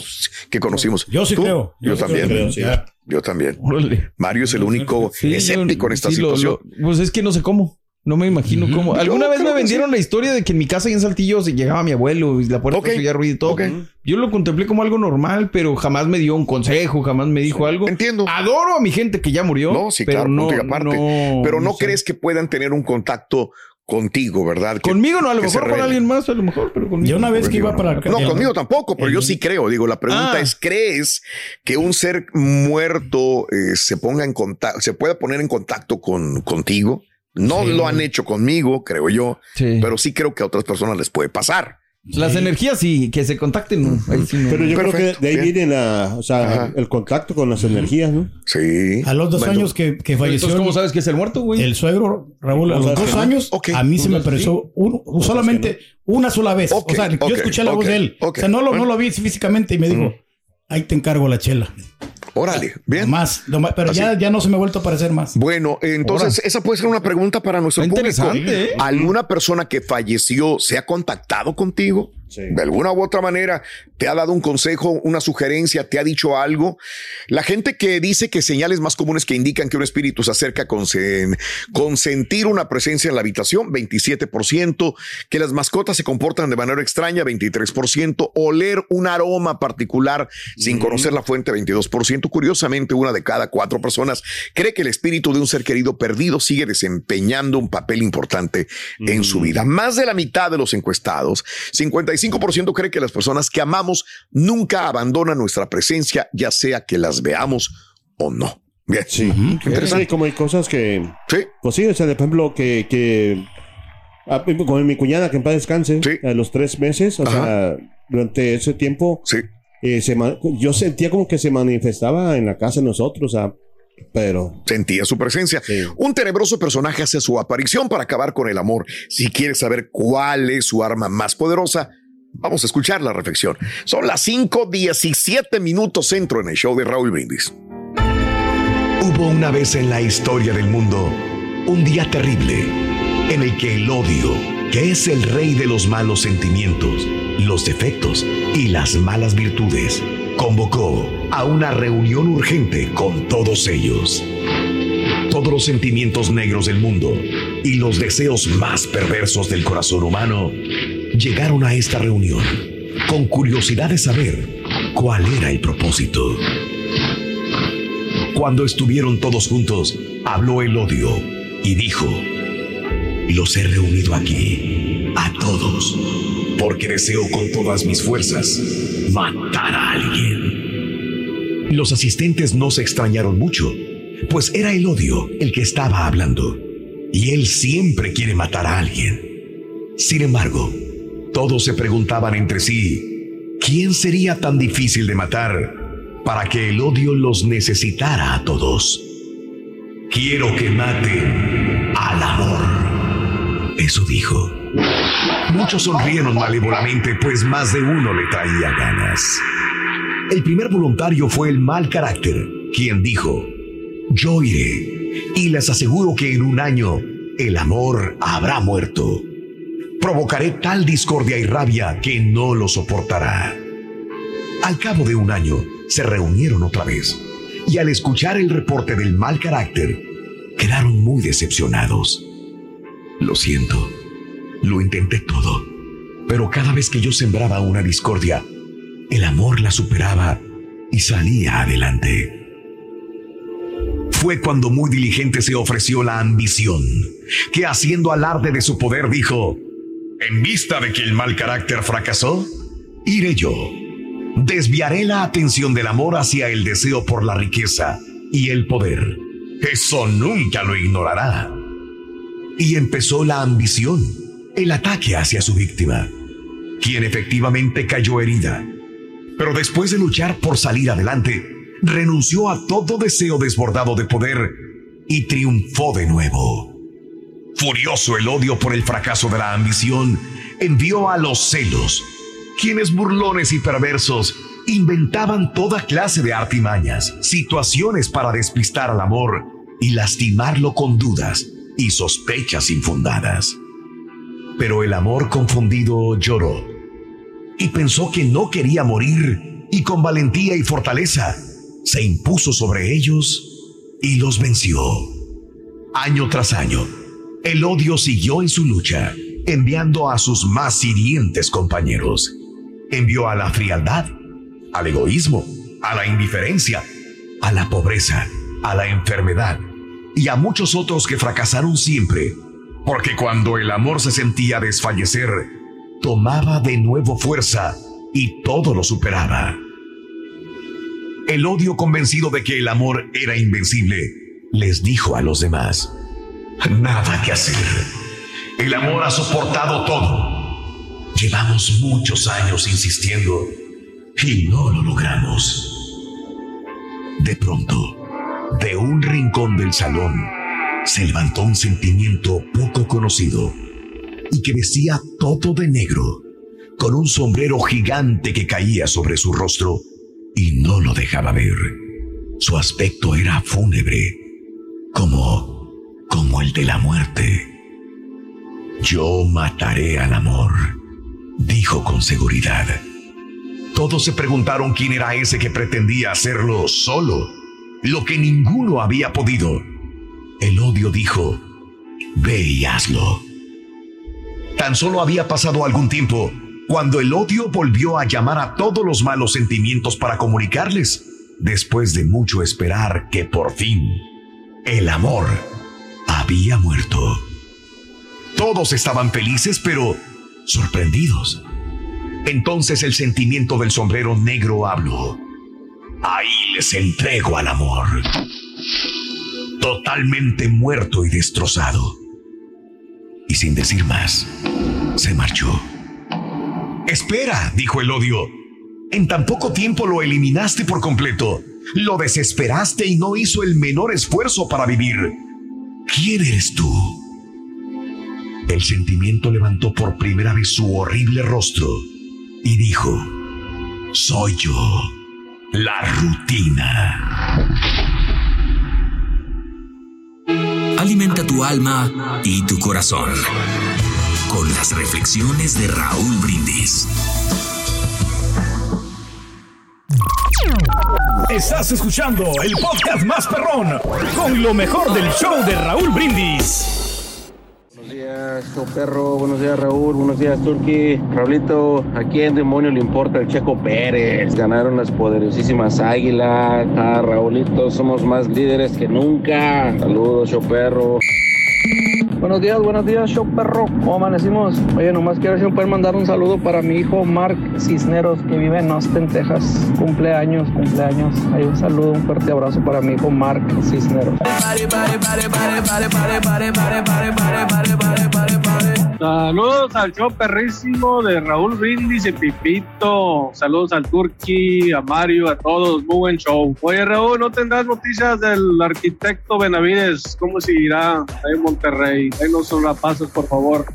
[SPEAKER 1] que conocimos.
[SPEAKER 3] Yo sí
[SPEAKER 1] ¿Tú?
[SPEAKER 3] creo.
[SPEAKER 1] Yo,
[SPEAKER 3] sí
[SPEAKER 1] también.
[SPEAKER 3] creo,
[SPEAKER 4] sí.
[SPEAKER 3] ya.
[SPEAKER 1] Yo también.
[SPEAKER 2] Órale.
[SPEAKER 1] Mario es el único
[SPEAKER 2] Sí,
[SPEAKER 1] escéptico
[SPEAKER 2] yo-
[SPEAKER 1] en esta situación.
[SPEAKER 2] lo- pues es que no sé cómo. No me imagino cómo. Alguna
[SPEAKER 1] Yo
[SPEAKER 2] vez vendieron la historia de que en mi casa y en Saltillo se llegaba mi abuelo y la puerta
[SPEAKER 1] Ok,
[SPEAKER 2] se oía ruido y todo. Yo lo contemplé como algo normal, pero jamás me dio un consejo, jamás me dijo algo.
[SPEAKER 1] Entiendo.
[SPEAKER 2] Adoro a mi gente que ya murió.
[SPEAKER 1] No, sí,
[SPEAKER 2] pero
[SPEAKER 1] claro,
[SPEAKER 2] no,
[SPEAKER 1] punto y aparte.
[SPEAKER 2] no-
[SPEAKER 1] Pero no, crees que puedan tener un contacto
[SPEAKER 8] contigo, ¿verdad?
[SPEAKER 2] Conmigo no, a lo mejor con alguien más, a lo mejor, pero conmigo.
[SPEAKER 3] Yo una vez que iba para
[SPEAKER 8] No, conmigo tampoco, pero yo sí creo. Digo, la pregunta
[SPEAKER 2] Ah.
[SPEAKER 8] es, ¿crees que un ser muerto eh, se ponga en contacto, se pueda poner en contacto con contigo? No
[SPEAKER 2] Sí.
[SPEAKER 8] lo han hecho conmigo, creo yo,
[SPEAKER 2] Sí.
[SPEAKER 8] pero sí creo que a otras personas les puede pasar.
[SPEAKER 2] Las energías sí, que se contacten, no. Ahí sí no.
[SPEAKER 4] Pero yo creo
[SPEAKER 8] Perfecto,
[SPEAKER 4] que de ahí
[SPEAKER 8] bien.
[SPEAKER 4] viene la, o sea, el contacto con las energías, ¿no?
[SPEAKER 8] Sí.
[SPEAKER 3] A los dos
[SPEAKER 8] Bueno,
[SPEAKER 3] años que, que falleció
[SPEAKER 2] Entonces, ¿cómo sabes que es el muerto, güey?
[SPEAKER 3] el suegro, Raúl, a los
[SPEAKER 4] ¿Sabes
[SPEAKER 3] dos
[SPEAKER 4] no?
[SPEAKER 3] años,
[SPEAKER 8] Ok.
[SPEAKER 3] a mí se me
[SPEAKER 2] Entonces,
[SPEAKER 3] pareció uno- solamente una sola vez.
[SPEAKER 8] Ok,
[SPEAKER 3] o sea,
[SPEAKER 8] ok,
[SPEAKER 3] yo escuché la voz de él. O sea, no lo, no
[SPEAKER 8] Bueno.
[SPEAKER 3] lo vi físicamente y me dijo, ahí te encargo la chela.
[SPEAKER 8] Órale, bien.
[SPEAKER 3] Más, pero ya, ya no se me ha vuelto a aparecer más.
[SPEAKER 8] Bueno, entonces esa puede ser una pregunta para nuestro
[SPEAKER 2] Está
[SPEAKER 8] público.
[SPEAKER 2] interesante, ¿eh?
[SPEAKER 8] ¿Alguna persona que falleció se ha contactado contigo?
[SPEAKER 4] Sí.
[SPEAKER 8] De alguna u otra manera, te ha dado un consejo, una sugerencia, te ha dicho algo. La gente que dice que señales más comunes que indican que un espíritu se acerca con, sen- con sentir una presencia en la habitación, 27%, que las mascotas se comportan de manera extraña, 23%, oler un aroma particular sin conocer la fuente, 22%. Curiosamente, una de cada cuatro personas cree que el espíritu de un ser querido perdido sigue desempeñando un papel importante en su vida. Más de la mitad de los encuestados, 55% cree que las personas que amamos nunca abandonan nuestra presencia, ya sea que las veamos o no. Bien.
[SPEAKER 4] Sí.
[SPEAKER 8] Interesante.
[SPEAKER 4] Sí, como hay cosas que,
[SPEAKER 8] Sí.
[SPEAKER 4] pues sí, o sea, de ejemplo, que, que ah, como mi cuñada que en paz descanse,
[SPEAKER 8] Sí.
[SPEAKER 4] a los tres meses, o
[SPEAKER 8] Ajá.
[SPEAKER 4] sea, durante ese tiempo,
[SPEAKER 8] Sí.
[SPEAKER 4] eh, se yo sentía como que se manifestaba en la casa de nosotros, o sea, pero
[SPEAKER 8] Sentía su presencia.
[SPEAKER 4] Sí.
[SPEAKER 8] Un tenebroso personaje hace su aparición para acabar con el amor. Si quieres saber cuál es su arma más poderosa, vamos a escuchar la reflexión. Son las 5, 17 minutos centro en el show de Raúl Brindis.
[SPEAKER 1] Hubo una vez en la historia del mundo un día terrible en el que el odio, que es el rey de los malos sentimientos, los defectos y las malas virtudes, convocó a una reunión urgente con todos ellos. Todos los sentimientos negros del mundo y los deseos más perversos del corazón humano llegaron a esta reunión con curiosidad de saber cuál era el propósito. Cuando estuvieron todos juntos, habló el odio y dijo, los he reunido aquí, a todos, porque deseo con todas mis fuerzas matar a alguien. Los asistentes no se extrañaron mucho, pues era el odio el que estaba hablando, y él siempre quiere matar a alguien. Sin embargo, todos se preguntaban entre sí, ¿quién sería tan difícil de matar para que el odio los necesitara a todos? Quiero que maten al amor. Eso dijo. Muchos sonrieron malévolamente, pues más de uno le traía ganas. El primer voluntario fue el mal carácter, quien dijo, yo iré y les aseguro que en un año el amor habrá muerto. Provocaré tal discordia y rabia que no lo soportará. Al cabo de un año, se reunieron otra vez y al escuchar el reporte del mal carácter, quedaron muy decepcionados. Lo siento, lo intenté todo, pero cada vez que yo sembraba una discordia, el amor la superaba y salía adelante. Fue cuando muy diligente se ofreció la ambición, que haciendo alarde de su poder dijo, en vista de que el mal carácter fracasó, iré yo. Desviaré la atención del amor hacia el deseo por la riqueza y el poder. Eso nunca lo ignorará. Y empezó la ambición, el ataque hacia su víctima, quien efectivamente cayó herida. Pero después de luchar por salir adelante, renunció a todo deseo desbordado de poder y triunfó de nuevo. Furioso el odio por el fracaso de la ambición, envió a los celos, quienes burlones y perversos inventaban toda clase de artimañas, situaciones para despistar al amor y lastimarlo con dudas y sospechas infundadas. Pero el amor confundido lloró y pensó que no quería morir y con valentía y fortaleza se impuso sobre ellos y los venció. Año tras año, el odio siguió en su lucha, enviando a sus más hirientes compañeros. Envió a la frialdad, al egoísmo, a la indiferencia, a la pobreza, a la enfermedad y a muchos otros que fracasaron siempre porque cuando el amor se sentía desfallecer, tomaba de nuevo fuerza y todo lo superaba. El odio convencido de que el amor era invencible, les dijo a los demás, nada que hacer. El amor ha soportado todo. Llevamos muchos años insistiendo y no lo logramos. De pronto, de un rincón del salón, se levantó un sentimiento poco conocido y que vestía todo de negro, con un sombrero gigante que caía sobre su rostro y no lo dejaba ver. Su aspecto era fúnebre, como, como el de la muerte. Yo mataré al amor, dijo con seguridad. Todos se preguntaron quién era ese que pretendía hacerlo solo, lo que ninguno había podido. El odio dijo, ve y hazlo. Tan solo había pasado algún tiempo cuando el odio volvió a llamar a todos los malos sentimientos para comunicarles, después de mucho esperar que por fin el amor había muerto. Todos estaban felices, pero sorprendidos. Entonces el sentimiento del sombrero negro habló. Ahí les entrego al amor. Totalmente muerto y destrozado. Y sin decir más, se marchó. Espera, dijo el odio. En tan poco tiempo lo eliminaste por completo. Lo desesperaste y no hizo el menor esfuerzo para vivir. ¿Quién eres tú? El sentimiento levantó por primera vez su horrible rostro y dijo, soy yo, la rutina.
[SPEAKER 9] Alimenta tu alma y tu corazón con las reflexiones de Raúl Brindis.
[SPEAKER 3] Estás escuchando el podcast más perrón con lo mejor del show de Raúl Brindis.
[SPEAKER 10] Buenos días, show perro. Buenos días, Raúl. Buenos días, Turki. Raulito, ¿a quién demonio le importa el Checo Pérez? Ganaron las poderosísimas águilas. Ah, Raulito, somos más líderes que nunca. Saludos, show perro.
[SPEAKER 11] Buenos días, buenos días, show perro. ¿Cómo amanecimos? Oye, nomás quiero si poder mandar un saludo para mi hijo Mark Cisneros, que vive en Austin, Texas. Cumpleaños, cumpleaños. Hay un saludo, un fuerte abrazo para mi hijo Mark Cisneros.
[SPEAKER 12] Saludos al show perrísimo de Raúl Brindis y Pipito. Saludos al Turki, a Mario, a todos. Muy buen show. Oye, Raúl, ¿no tendrás noticias del arquitecto Benavides? ¿Cómo seguirá ahí en Monterrey? Ahí nos pasos, por favor.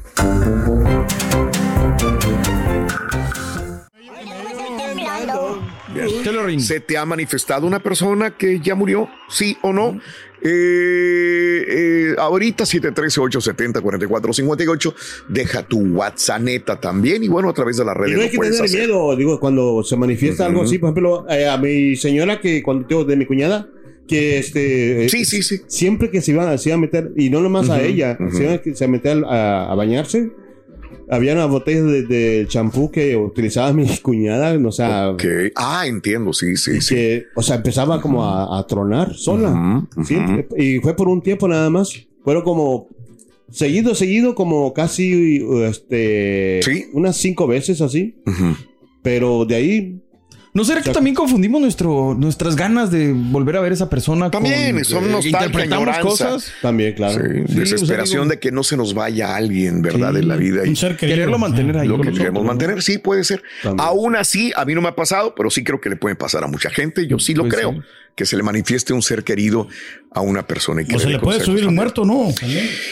[SPEAKER 2] ¿Se te ha manifestado una persona que ya murió? ¿Sí o no? Eh, eh, ahorita 713-870-4458. Deja tu WhatsApp neta también y bueno, a través de las redes.
[SPEAKER 4] Y no hay que tener miedo, digo, cuando se manifiesta algo así, por ejemplo, eh, a mi señora que cuando tengo de mi cuñada, que este
[SPEAKER 2] sí sí sí
[SPEAKER 4] siempre que se iba, se iba a meter y no nomás a ella se iba a meter a, a bañarse había una botella de, champú que utilizaba mi *laughs* cuñada, o sea...
[SPEAKER 2] Okay. Ah, entiendo, sí, sí, sí.
[SPEAKER 4] O sea, empezaba como a, tronar sola. y fue por un tiempo nada más. Fueron como seguido, seguido, como casi, este...
[SPEAKER 2] Sí.
[SPEAKER 4] Unas cinco veces así. Pero de ahí
[SPEAKER 13] ¿No será que también confundimos nuestro, nuestras ganas de volver a ver a esa persona?
[SPEAKER 2] También,
[SPEAKER 13] con,
[SPEAKER 2] son eh, interpretamos cosas.
[SPEAKER 4] También, claro.
[SPEAKER 2] desesperación de que no se nos vaya alguien, ¿verdad? de la vida.
[SPEAKER 13] Y quererlo mantener ahí.
[SPEAKER 2] Lo que queremos mantener, sí, puede ser. Aún así, a mí no me ha pasado, pero sí creo que le puede pasar a mucha gente. Yo sí lo pues creo. Que se le manifieste un ser querido a una persona.
[SPEAKER 14] Y o se le puede subir el muerto, ¿no?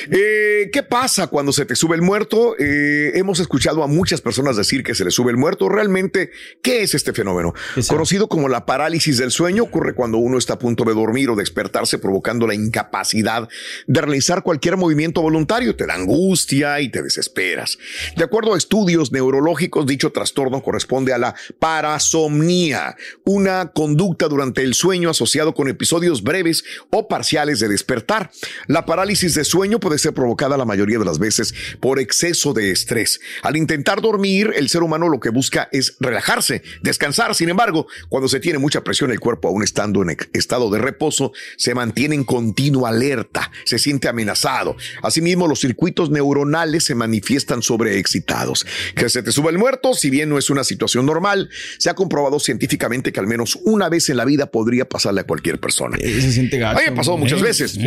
[SPEAKER 2] Eh, ¿Qué pasa cuando se te sube el muerto? Eh, hemos escuchado a muchas personas decir que se le sube el muerto. Realmente, ¿qué es este fenómeno? Conocido como la parálisis del sueño, ocurre cuando uno está a punto de dormir o despertarse, provocando la incapacidad de realizar cualquier movimiento voluntario. Te da angustia y te desesperas. De acuerdo a estudios neurológicos, dicho trastorno corresponde a la parasomnía, una conducta durante el sueño
[SPEAKER 1] asociado con episodios breves o parciales de despertar. La parálisis de sueño puede ser provocada la mayoría de las veces por exceso de estrés. Al intentar dormir, el ser humano lo que busca es relajarse, descansar. Sin embargo, cuando se tiene mucha presión, el cuerpo, aún estando en estado de reposo, se mantiene en continua alerta, se siente amenazado. Asimismo, los circuitos neuronales se manifiestan sobreexcitados. Que se te suba el muerto, si bien no es una situación normal, se ha comprobado científicamente que al menos una vez en la vida podría pasarle a cualquier persona.
[SPEAKER 2] Se siente gacho.
[SPEAKER 1] A mí me ha pasado muchas veces,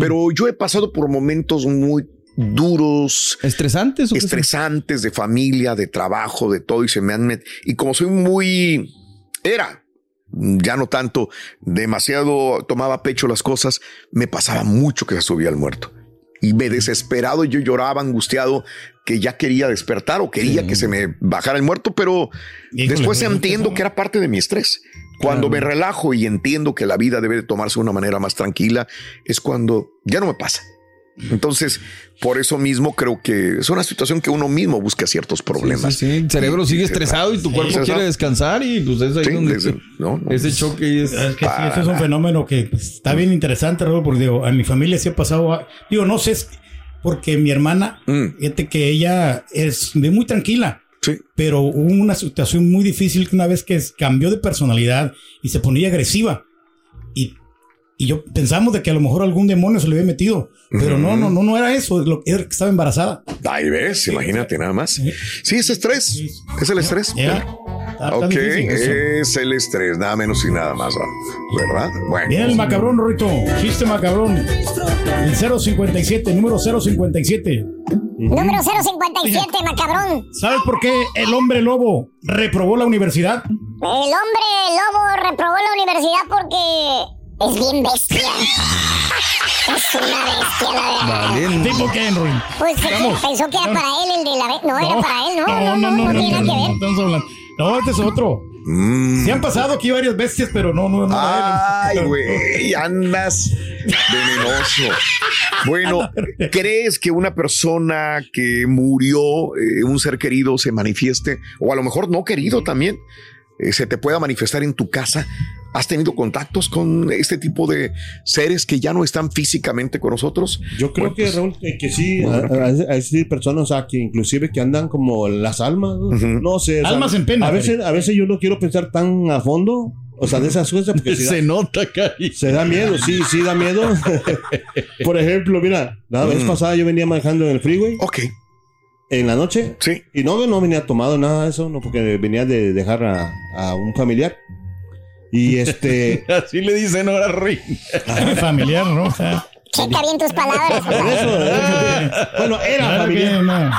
[SPEAKER 1] pero yo he pasado por momentos muy duros,
[SPEAKER 2] estresantes,
[SPEAKER 1] estresantes de familia, de trabajo, de todo y se me han met- y como soy muy era ya no tanto demasiado tomaba pecho las cosas, me pasaba mucho que se subía el muerto y me desesperado yo lloraba angustiado que ya quería despertar o quería que se me bajara el muerto, pero después
[SPEAKER 3] pues,
[SPEAKER 1] entiendo que era parte de mi estrés. Cuando me relajo y entiendo que la vida debe de tomarse de una manera más tranquila, es cuando ya no me pasa. Entonces, por eso mismo creo que es una situación que uno mismo busca ciertos problemas.
[SPEAKER 2] Sí, sí, El cerebro sigue estresado y tu cuerpo
[SPEAKER 1] Sí,
[SPEAKER 2] quiere descansar y pues es ahí
[SPEAKER 1] Sí,
[SPEAKER 2] donde
[SPEAKER 1] desde- no, no.
[SPEAKER 2] ese choque es...
[SPEAKER 3] Es que sí, eso es un fenómeno que está bien interesante, Raúl, porque digo, a mi familia sí ha pasado, a- digo, no sé, es porque mi hermana,
[SPEAKER 1] Mm.
[SPEAKER 3] que ella es muy tranquila, pero hubo una situación muy difícil que una vez que cambió de personalidad y se ponía agresiva y, y yo pensamos de que a lo mejor algún demonio se le había metido, pero no, no, no, no era eso, lo, era que estaba embarazada.
[SPEAKER 1] Ahí ves, imagínate nada más. Sí, es estrés. Es el estrés.
[SPEAKER 3] Ya. Está
[SPEAKER 1] Ok, es el estrés, nada menos y nada más, ¿verdad? Bueno.
[SPEAKER 3] Viene el macabrón, Rorito. Chiste macabrón. El 057, número 057.
[SPEAKER 7] Número 057, macabrón.
[SPEAKER 3] ¿Sabes por qué el hombre lobo reprobó la universidad?
[SPEAKER 7] El hombre lobo reprobó la universidad porque es bien bestia. *laughs* Es una bestia, la verdad.
[SPEAKER 3] ¿Tipo qué, Henry?
[SPEAKER 7] Pues pensó que era para él el de la No, era para él, no.
[SPEAKER 3] No, no, no, no,
[SPEAKER 7] tiene
[SPEAKER 3] no,
[SPEAKER 7] nada que
[SPEAKER 3] no,
[SPEAKER 7] ver.
[SPEAKER 3] No, este es otro. Se han pasado aquí varias bestias, pero no, no, no.
[SPEAKER 1] Ay, güey, andas venenoso. *laughs* Bueno, ¿crees que una persona que murió, eh, un ser querido, se manifieste, o a lo mejor no querido también, eh, se te pueda manifestar en tu casa? ¿Has tenido contactos con este tipo de seres que ya no están físicamente con nosotros?
[SPEAKER 4] Yo creo que, Raúl, que, que sí, a esas personas, o sea, que inclusive que andan como las almas, ¿no? No sé. o sea,
[SPEAKER 3] Almas en pena,
[SPEAKER 4] A veces, a veces yo no quiero pensar tan a fondo, o sea, de esas cosas, porque *laughs*
[SPEAKER 2] Se
[SPEAKER 4] da-
[SPEAKER 2] nota, Cari.
[SPEAKER 4] Se da miedo, sí, sí da miedo. *laughs* Por ejemplo, mira, la vez
[SPEAKER 1] Mm.
[SPEAKER 4] pasada yo venía manejando en el freeway.
[SPEAKER 1] Ok.
[SPEAKER 4] En la noche.
[SPEAKER 1] Sí.
[SPEAKER 4] Y no, no venía tomado nada de eso, no, porque venía de dejar a, a un familiar. Y este. *laughs*
[SPEAKER 2] Así le dicen ahora Rey.
[SPEAKER 3] Familiar, ¿no? O sea,
[SPEAKER 7] Checa bien tus palabras.
[SPEAKER 4] Por eso, eh, bueno, era
[SPEAKER 3] claro
[SPEAKER 4] familiar.
[SPEAKER 3] no.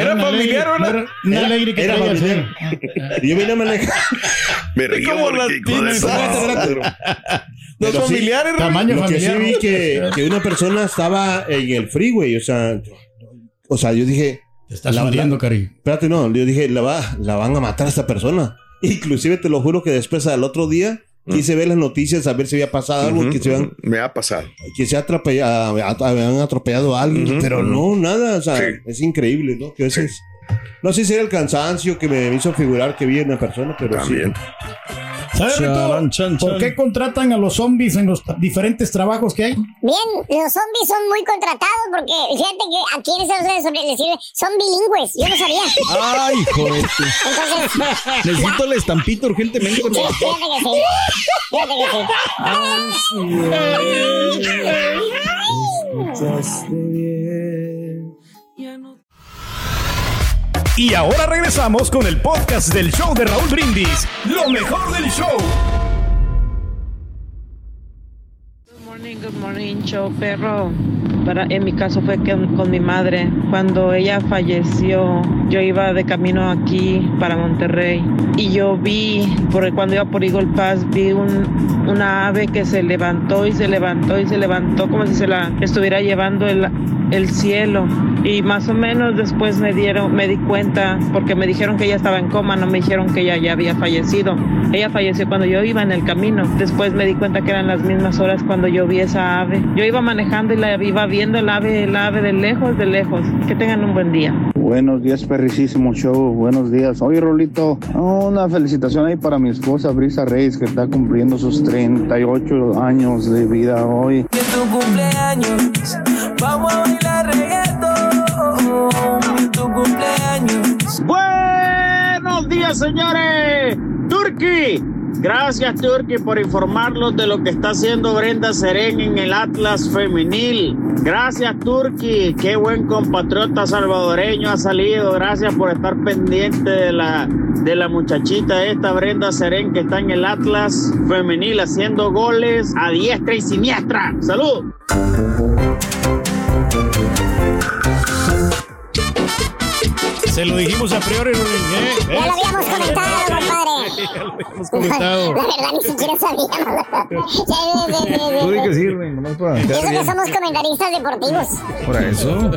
[SPEAKER 2] ¿Era familiar o no?
[SPEAKER 3] era
[SPEAKER 4] Era-
[SPEAKER 3] alegre que
[SPEAKER 4] era familiar. yo vine a manejar.
[SPEAKER 1] Me río
[SPEAKER 2] como
[SPEAKER 1] madre.
[SPEAKER 2] Los
[SPEAKER 4] Pero sí,
[SPEAKER 2] familiares, Rey.
[SPEAKER 3] Tamaño
[SPEAKER 4] Lo que sí
[SPEAKER 3] familiar.
[SPEAKER 4] vi
[SPEAKER 3] ¿no?
[SPEAKER 4] que, que una persona estaba en el freeway, o sea, o sea, yo dije,
[SPEAKER 3] Te estás
[SPEAKER 4] la-
[SPEAKER 3] Cari.
[SPEAKER 4] espérate, no, yo dije, la, va, la van a matar a esta persona. Inclusive te lo juro que después al otro día quise ver las noticias a ver si había pasado algo, que se habían,
[SPEAKER 1] Me ha pasado.
[SPEAKER 4] que se atropella- at- habían atropellado a alguien, pero no, nada, o sea,
[SPEAKER 1] Sí.
[SPEAKER 4] es increíble, ¿no? Que a veces, no sé si era el cansancio que me hizo figurar que vi una persona, pero
[SPEAKER 1] También.
[SPEAKER 3] ¿Sabes, Rito?
[SPEAKER 2] Charan, chan,
[SPEAKER 3] ¿Por qué contratan a los zombies en los diferentes trabajos que hay?
[SPEAKER 7] Bien, los zombies son muy contratados porque fíjate que aquí en Estados Unidos sobre- les sirve, son bilingües. Yo no sabía.
[SPEAKER 2] Ay, joder. *laughs*
[SPEAKER 7] Entonces,
[SPEAKER 2] Necesito el estampito urgentemente.
[SPEAKER 7] sí, fíjate que sí. Fíjate que sí.
[SPEAKER 6] Y ahora regresamos con el podcast del show de Raúl Brindis. Lo mejor del show.
[SPEAKER 15] Good morning, good morning, show perro. Para, en mi caso fue que, con mi madre. Cuando ella falleció, yo iba de camino aquí para Monterrey y yo vi, por, cuando iba por Eagle Pass, vi un, una ave que se levantó y se levantó y se levantó como si se la estuviera llevando el, el cielo. Y más o menos después me dieron, me di cuenta, porque me dijeron que ella estaba en coma, no me dijeron que ella ya había fallecido. Ella falleció cuando yo iba en el camino. Después me di cuenta que eran las mismas horas cuando yo vi esa ave. Yo iba manejando y la iba viendo el ave, el ave de lejos, de lejos. Que tengan un buen día.
[SPEAKER 10] Buenos días, perricísimo show. Buenos días. Oye, Rolito, una felicitación ahí para mi esposa Brisa Reyes, que está cumpliendo sus 38 años de vida hoy.
[SPEAKER 16] Que tu cumpleaños, vamos a bailar reggaetón. Tu cumpleaños.
[SPEAKER 17] Buenos días, señores. Turki. Gracias, Turki, por informarnos de lo que está haciendo Brenda Serén en el Atlas Femenil. Gracias, Turki. Qué buen compatriota salvadoreño ha salido. Gracias por estar pendiente de la, de la muchachita esta, Brenda Serén, que está en el Atlas Femenil haciendo goles a diestra y siniestra. ¡Salud!
[SPEAKER 3] Se lo dijimos a priori, Rolín, ¿eh?
[SPEAKER 7] Ya lo habíamos comentado, compadre.
[SPEAKER 3] Ya lo habíamos comentado. *laughs*
[SPEAKER 7] La verdad, ni siquiera sabíamos. *laughs*
[SPEAKER 2] Di que sirve, nomás para
[SPEAKER 7] eso que
[SPEAKER 2] bien.
[SPEAKER 7] somos comentaristas deportivos.
[SPEAKER 2] Por eso.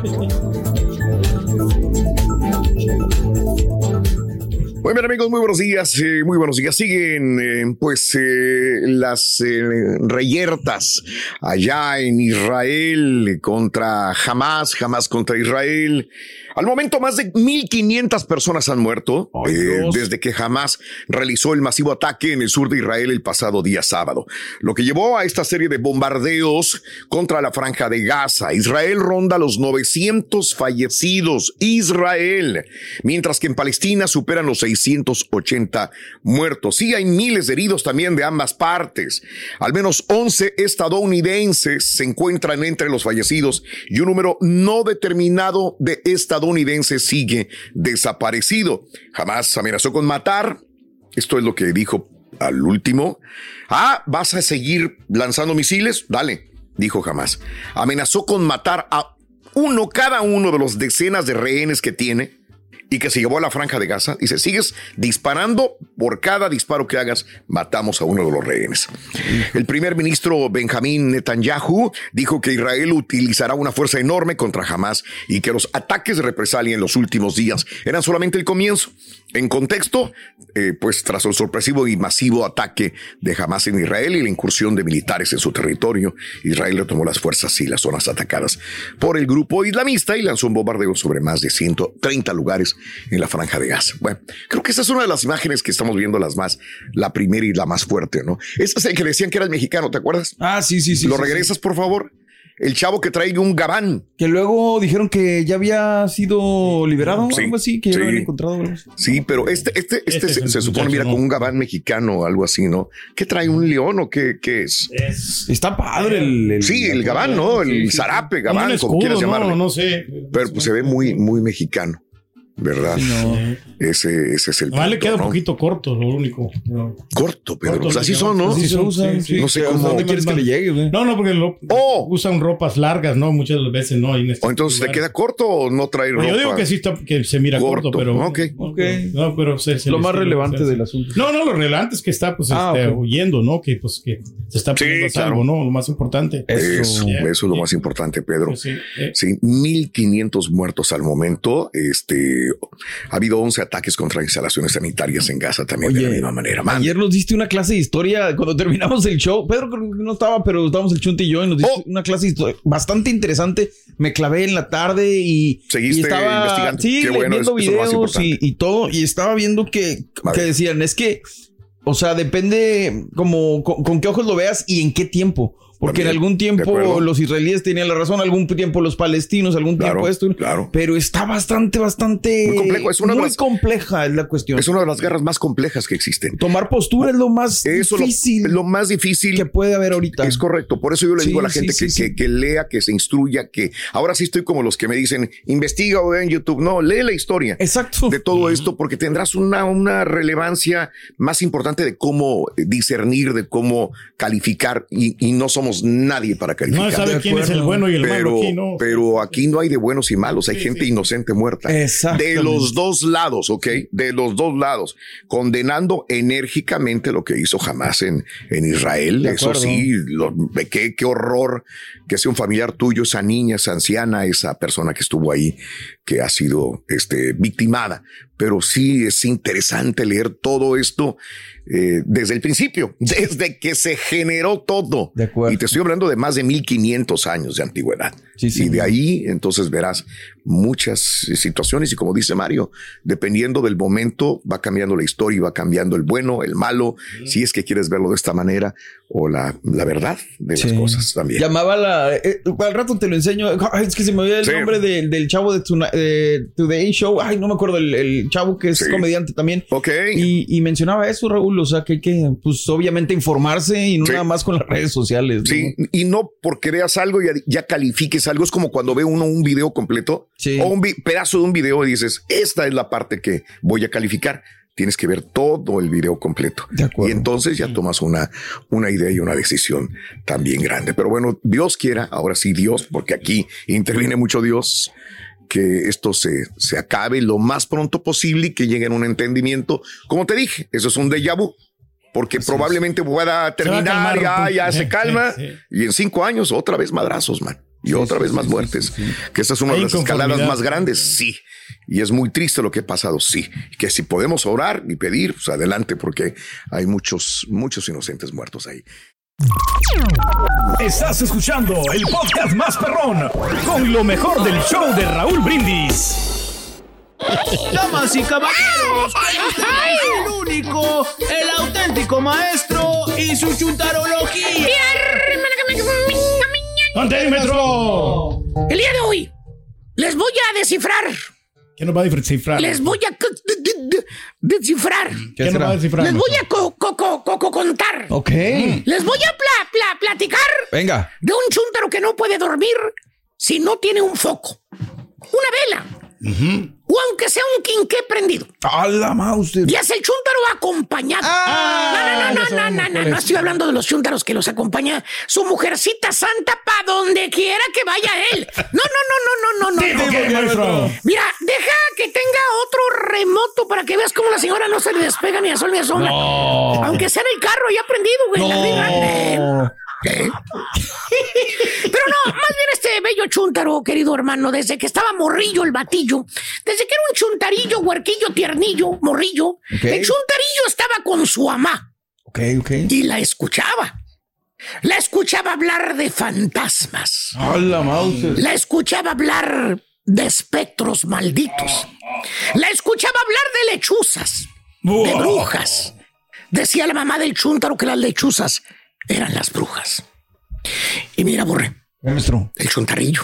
[SPEAKER 1] Muy bien amigos, muy buenos días, eh, muy buenos días. Siguen eh, pues eh, las eh, reyertas allá en Israel contra Hamas, Hamas contra Israel. Al momento más de 1.500 personas han muerto eh, desde que Hamas realizó el masivo ataque en el sur de Israel el pasado día sábado, lo que llevó a esta serie de bombardeos contra la franja de Gaza. Israel ronda los 900 fallecidos, Israel, mientras que en Palestina superan los 680 muertos. Sí, hay miles de heridos también de ambas partes. Al menos 11 estadounidenses se encuentran entre los fallecidos y un número no determinado de estadounidenses sigue desaparecido. Jamás amenazó con matar. Esto es lo que dijo al último. Ah, ¿vas a seguir lanzando misiles? Dale, dijo jamás. Amenazó con matar a uno cada uno de los decenas de rehenes que tiene y que se llevó a la franja de Gaza. Dice, sigues disparando, por cada disparo que hagas, matamos a uno de los rehenes. El primer ministro Benjamín Netanyahu dijo que Israel utilizará una fuerza enorme contra Hamas y que los ataques de represalia en los últimos días eran solamente el comienzo. En contexto, eh, pues tras el sorpresivo y masivo ataque de Hamas en Israel y la incursión de militares en su territorio, Israel retomó las fuerzas y las zonas atacadas por el grupo islamista y lanzó un bombardeo sobre más de 130 lugares en la franja de Gaza. Bueno, creo que esa es una de las imágenes que estamos viendo las más, la primera y la más fuerte, ¿no? Ese es el que decían que era el mexicano, ¿te acuerdas?
[SPEAKER 2] Ah, sí, sí, sí.
[SPEAKER 1] ¿Lo
[SPEAKER 2] sí,
[SPEAKER 1] regresas, por favor? El chavo que trae un gabán.
[SPEAKER 2] Que luego dijeron que ya había sido liberado o algo así, que ya
[SPEAKER 1] sí.
[SPEAKER 2] lo habían encontrado. algo así.
[SPEAKER 1] Sí, pero este, este, este,
[SPEAKER 3] Este es
[SPEAKER 1] se, supone, mira,
[SPEAKER 3] ¿no?
[SPEAKER 1] con un gabán mexicano o algo así, ¿no? ¿Qué trae un león o qué, qué es?
[SPEAKER 2] Está padre el. el-
[SPEAKER 1] Sí, el gabán, ¿no? El
[SPEAKER 3] Sí, sí.
[SPEAKER 1] zarape, gabán,
[SPEAKER 3] escudo,
[SPEAKER 1] como quieras
[SPEAKER 3] ¿no?
[SPEAKER 1] llamarle.
[SPEAKER 3] No sé.
[SPEAKER 1] Pero pues, se ve muy, muy mexicano, ¿verdad? Ese, ese es el
[SPEAKER 3] Nomás le
[SPEAKER 1] punto,
[SPEAKER 3] queda un
[SPEAKER 1] ¿no?
[SPEAKER 3] poquito corto, lo único. No.
[SPEAKER 1] Corto, pero
[SPEAKER 3] Corto,
[SPEAKER 1] pues así son. ¿no?
[SPEAKER 3] Así son, sí, sí.
[SPEAKER 1] No sé
[SPEAKER 3] ¿A
[SPEAKER 1] cómo.
[SPEAKER 3] dónde quieres que le
[SPEAKER 2] llegue, güey?
[SPEAKER 3] No, no, porque lo, usan ropas largas, ¿no? Muchas veces no. En este
[SPEAKER 1] ¿O entonces te
[SPEAKER 3] lugar.
[SPEAKER 1] queda corto o no trae ropa?
[SPEAKER 3] yo digo que sí está, que se mira corto,
[SPEAKER 1] Corto,
[SPEAKER 3] pero.
[SPEAKER 1] ok.
[SPEAKER 3] No, pero se- se
[SPEAKER 2] Lo más relevante
[SPEAKER 3] se-
[SPEAKER 2] del asunto.
[SPEAKER 3] No, no, lo relevante es que está, pues,
[SPEAKER 2] Ah,
[SPEAKER 3] este,
[SPEAKER 2] ok.
[SPEAKER 3] huyendo, ¿no? Que, pues, que se está poniendo a salvo,
[SPEAKER 1] claro.
[SPEAKER 3] ¿no? Lo más importante.
[SPEAKER 1] Eso,
[SPEAKER 3] Yeah.
[SPEAKER 1] eso es lo más importante, Pedro.
[SPEAKER 3] Pues sí, eh.
[SPEAKER 1] Sí, 1500 muertos al momento. Este, ha habido 11 ataques contra instalaciones sanitarias en Gaza también de la misma manera. Man,
[SPEAKER 2] Ayer nos diste una clase de historia cuando terminamos el show. Pedro no estaba, pero estábamos el Chunti y yo y nos
[SPEAKER 1] Oh.
[SPEAKER 2] diste una clase de historia bastante interesante. Me clavé en la tarde y,
[SPEAKER 1] Seguiste
[SPEAKER 2] y estaba
[SPEAKER 1] investigando.
[SPEAKER 2] sí,
[SPEAKER 1] Qué bueno,
[SPEAKER 2] viendo
[SPEAKER 1] es
[SPEAKER 2] videos y, todo y estaba viendo que, que decían es que o sea, depende como con, con qué ojos lo veas y en qué tiempo. Porque en algún tiempo los israelíes tenían la razón, algún tiempo los palestinos, algún
[SPEAKER 1] Claro,
[SPEAKER 2] tiempo esto.
[SPEAKER 1] claro.
[SPEAKER 2] Pero está bastante, bastante
[SPEAKER 1] Muy complejo, es una
[SPEAKER 2] muy
[SPEAKER 1] las-
[SPEAKER 2] compleja es la cuestión.
[SPEAKER 1] es una de las guerras más complejas que existen.
[SPEAKER 2] Tomar postura es lo más
[SPEAKER 1] Eso lo-
[SPEAKER 2] difícil
[SPEAKER 1] lo, más difícil
[SPEAKER 2] que puede haber ahorita.
[SPEAKER 1] Es correcto. Por eso yo le
[SPEAKER 2] Sí,
[SPEAKER 1] digo a la
[SPEAKER 2] sí,
[SPEAKER 1] gente
[SPEAKER 2] sí,
[SPEAKER 1] que,
[SPEAKER 2] sí.
[SPEAKER 1] que- que lea, que se instruya, que ahora sí estoy como los que me dicen, investiga o ve en YouTube. No, lee la historia.
[SPEAKER 2] Exacto.
[SPEAKER 1] De todo esto, porque tendrás una, una relevancia más importante de cómo discernir, de cómo calificar. Y, y no somos somos nadie para calificar.
[SPEAKER 3] No sabe quién es el bueno y el
[SPEAKER 1] pero,
[SPEAKER 3] malo aquí, ¿no?
[SPEAKER 1] Pero aquí no hay de buenos y malos, hay gente inocente muerta. De los dos lados, ¿ok? De los dos lados. Condenando enérgicamente lo que hizo jamás en, en Israel.
[SPEAKER 2] De
[SPEAKER 1] Eso
[SPEAKER 2] acuerdo.
[SPEAKER 1] sí, lo- qué, qué horror que sea un familiar tuyo, esa niña, esa anciana, esa persona que estuvo ahí, que ha sido este, victimada. Pero sí es interesante leer todo esto eh, desde el principio, *laughs* desde que se generó todo. Y te estoy hablando de más de 1500 años de antigüedad. Y de ahí entonces verás muchas situaciones y como dice Mario, dependiendo del momento va cambiando la historia y va cambiando el bueno, el malo, si es que quieres verlo de esta manera o la, la verdad de las cosas también.
[SPEAKER 2] Llamaba la. eh, al rato te lo enseño. Ay, es que se me olvidó el
[SPEAKER 1] Sí.
[SPEAKER 2] nombre del, del chavo de Tuna- eh, Today Show. Ay, no me acuerdo. El, el chavo que es comediante también.
[SPEAKER 1] Ok.
[SPEAKER 2] Y, y mencionaba eso, Raúl. O sea, que hay que, pues, obviamente informarse y no nada más con las redes sociales. ¿no?
[SPEAKER 1] Sí, y no porque veas algo y ya, ya califiques algo. Es como cuando ve uno un video completo o un pedazo de un video y dices, esta es la parte que voy a calificar. Tienes que ver todo el video completo. Y entonces ya tomas una, una idea y una decisión también grande. Pero bueno, Dios quiera, ahora sí Dios, porque aquí interviene mucho Dios, que esto se, se acabe lo más pronto posible y que llegue a un entendimiento. Como te dije, eso es un déjà vu. Porque probablemente pueda
[SPEAKER 3] Se va a
[SPEAKER 1] terminar,
[SPEAKER 3] calmar
[SPEAKER 1] ya, ya *laughs* se calma.
[SPEAKER 3] sí,
[SPEAKER 1] Y en cinco años, otra vez madrazos, man. Y otra vez más muertes. Que esta es una
[SPEAKER 3] Hay
[SPEAKER 1] de las escaladas más grandes, sí. Y es muy triste lo que ha pasado, sí. Que si podemos orar y pedir, pues adelante, porque hay muchos, muchos inocentes muertos ahí.
[SPEAKER 6] Estás escuchando el podcast más perrón con lo mejor del show de Raúl Brindis.
[SPEAKER 18] Damas y caballeros, el único, el auténtico maestro y su chuntarología.
[SPEAKER 3] ¡Antímetro!
[SPEAKER 19] El día de hoy les voy a descifrar.
[SPEAKER 3] ¿Qué nos va a descifrar?
[SPEAKER 19] Les voy a descifrar.
[SPEAKER 3] ¿Qué nos va a descifrar?
[SPEAKER 19] Les voy a co- co- co- co- co- contar.
[SPEAKER 2] Ok.
[SPEAKER 19] Les voy a pla- pla- platicar
[SPEAKER 2] Venga.
[SPEAKER 19] de un chúntaro que no puede dormir si no tiene un foco, una vela o aunque sea un quinqué prendido.
[SPEAKER 2] A la mouse.
[SPEAKER 19] Y es el chúntaro acompañado. no, no, no, no, no, no, no, no estoy hablando de los chúntaros que los acompaña su mujercita santa para donde quiera que vaya él. No, no, no, no, no, no, no. No. Mira, deja que tenga otro remoto para que veas cómo la señora no se le despega ni a sol ni a sombra.
[SPEAKER 2] No.
[SPEAKER 19] Aunque sea en el carro ya prendido, güey. la arriba. ¿Eh? Pero no, más bien este bello chúntaro, querido hermano, desde que estaba morrillo el batillo, desde que era un chuntarillo, huerquillo, tiernillo, morrillo, el chuntarillo estaba con su mamá
[SPEAKER 2] Ok, ok.
[SPEAKER 19] y la escuchaba. La escuchaba hablar de fantasmas.
[SPEAKER 2] A la mouse.
[SPEAKER 19] La escuchaba hablar de espectros malditos. La escuchaba hablar de lechuzas, de brujas. Decía la mamá del chúntaro que las lechuzas eran las brujas. Y mira, borre, el chuntarillo.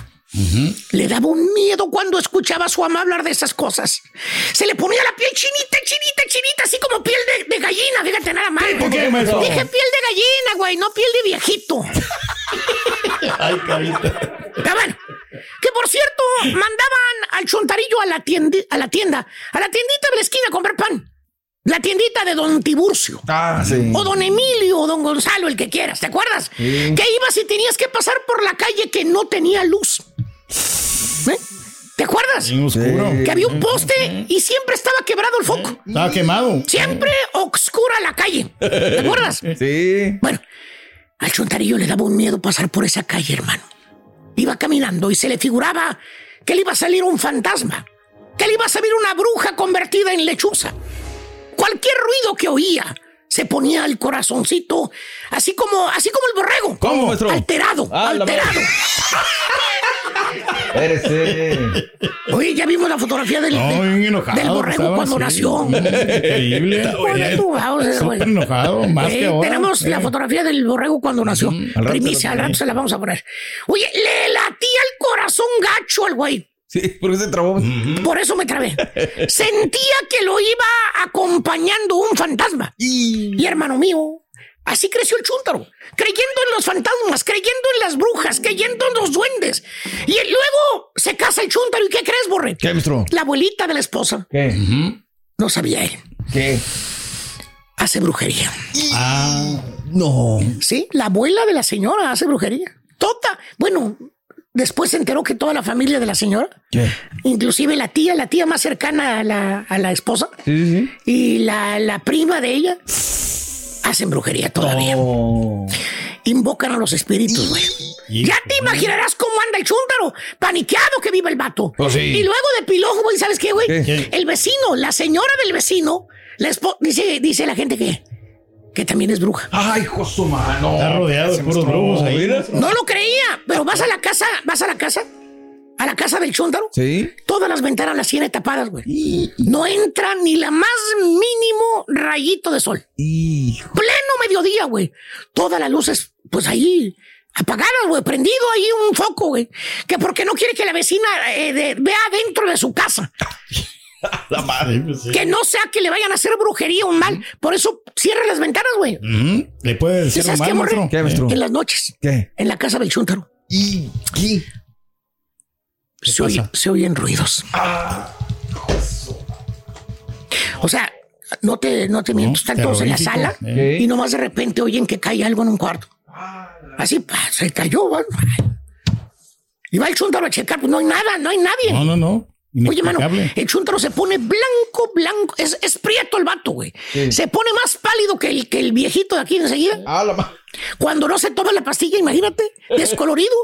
[SPEAKER 19] Le daba un miedo cuando escuchaba a su mamá hablar de esas cosas. Se le ponía la piel chinita, chinita, chinita, así como piel de, de gallina, fíjate nada más.
[SPEAKER 3] ¿Por qué, maestro?
[SPEAKER 19] Dije piel de gallina, güey, no piel de viejito. *laughs*
[SPEAKER 3] Ay, carita.
[SPEAKER 19] Está bueno. Que por cierto, mandaban al chontarillo a la, tiendi- a la tienda, a la tiendita de la esquina a comprar pan. La tiendita de Don Tiburcio.
[SPEAKER 2] Ah, sí.
[SPEAKER 19] O Don Emilio o Don Gonzalo, el que quieras, ¿te acuerdas?
[SPEAKER 2] Sí.
[SPEAKER 19] Que ibas y tenías que pasar por la calle que no tenía luz. ¿Eh? ¿Te acuerdas?
[SPEAKER 3] Bien oscuro.
[SPEAKER 19] Que había un poste y siempre estaba quebrado el foco.
[SPEAKER 3] Estaba quemado.
[SPEAKER 19] Siempre oscura la calle. ¿Te acuerdas? *laughs*
[SPEAKER 2] Sí.
[SPEAKER 19] Bueno, al chontarillo le daba un miedo pasar por esa calle, hermano. Iba caminando y se le figuraba que le iba a salir un fantasma, que le iba a salir una bruja convertida en lechuza. Cualquier ruido que oía se ponía el corazoncito, así como, así como el borrego.
[SPEAKER 2] ¿Cómo, maestro?
[SPEAKER 19] Alterado,
[SPEAKER 2] Ah,
[SPEAKER 19] alterado. Oye, ya vimos la fotografía del,
[SPEAKER 3] No,
[SPEAKER 19] del-
[SPEAKER 3] enojado.
[SPEAKER 19] del borrego
[SPEAKER 3] estaba
[SPEAKER 19] cuando
[SPEAKER 3] así.
[SPEAKER 19] nació.
[SPEAKER 3] Increíble.
[SPEAKER 19] Güey.
[SPEAKER 3] Súper enojado, más
[SPEAKER 19] Eh,
[SPEAKER 3] que ahora.
[SPEAKER 19] Tenemos la
[SPEAKER 3] Eh.
[SPEAKER 19] fotografía del borrego cuando nació.
[SPEAKER 2] Al rato
[SPEAKER 19] Primicia, al rato se la vamos a poner. Oye, le latía el corazón gacho al güey.
[SPEAKER 2] Sí, porque se trabó.
[SPEAKER 19] Por eso me trabé. *laughs* Sentía que lo iba acompañando un fantasma. Y hermano mío, así creció el chúntaro. Creyendo en los fantasmas, creyendo en las brujas, creyendo en los duendes. Y luego se casa el chúntaro. ¿Y qué crees, Borre?
[SPEAKER 2] ¿Qué, maestro?
[SPEAKER 19] La abuelita de la esposa.
[SPEAKER 2] ¿Qué?
[SPEAKER 19] No sabía él.
[SPEAKER 2] ¿Qué?
[SPEAKER 19] hace brujería.
[SPEAKER 3] Ah,
[SPEAKER 2] no.
[SPEAKER 19] Sí, la abuela de la señora hace brujería. Tota, bueno, después se enteró que toda la familia de la señora,
[SPEAKER 2] ¿Qué?
[SPEAKER 19] inclusive la tía, la tía más cercana a la, a la esposa
[SPEAKER 2] Sí, sí, sí.
[SPEAKER 19] y la, la prima de ella, hacen brujería todavía. Invocan a los espíritus, güey. Ya te imaginarás cómo anda el chúntaro, paniqueado que vive el vato.
[SPEAKER 2] Pues.
[SPEAKER 19] Y luego de pilojo, güey, ¿sabes qué, güey? El vecino, la señora del vecino, la dice, dice la gente que, que también es bruja.
[SPEAKER 2] Ay, hijo su mano.
[SPEAKER 3] Está rodeado de puros brujos ahí.
[SPEAKER 19] No lo creía, pero vas a la casa, vas a la casa, a la casa del chúntaro.
[SPEAKER 2] Sí.
[SPEAKER 19] Todas las ventanas las tiene tapadas, güey. No entra ni la más mínimo rayito de sol. Pleno mediodía, güey. Todas las luces, pues ahí, apagadas, güey. Prendido ahí un foco, güey. Que porque no quiere que la vecina eh, de- vea dentro de su casa. *laughs*
[SPEAKER 3] La madre. pues, sí.
[SPEAKER 19] Que no sea que le vayan a hacer brujería o un mal. Por eso cierra las ventanas, güey.
[SPEAKER 3] Le puede
[SPEAKER 19] ¿Sí
[SPEAKER 3] decir
[SPEAKER 19] ¿Sabes
[SPEAKER 3] mal,
[SPEAKER 19] qué, morre?
[SPEAKER 3] maestro?
[SPEAKER 2] ¿Qué, maestro?
[SPEAKER 19] En las noches,
[SPEAKER 2] ¿Qué?
[SPEAKER 19] en la casa del chúntaro.
[SPEAKER 2] ¿Y qué?
[SPEAKER 19] Se, oye- se oyen ruidos. O sea, no te, no te miento, están todos en la sala
[SPEAKER 3] eh.
[SPEAKER 19] y nomás de repente oyen que cae algo en un cuarto. Así, se cayó. bueno. Y va el chúntaro a checar, pues no hay nada, no hay nadie.
[SPEAKER 3] No, no, no.
[SPEAKER 19] Oye, mano, el chúntaro se pone blanco, blanco. Es, es prieto el vato, güey. Se pone más pálido que el, que el viejito de aquí enseguida.
[SPEAKER 2] Ah, la
[SPEAKER 19] Cuando no se toma la pastilla, imagínate, *laughs* descolorido.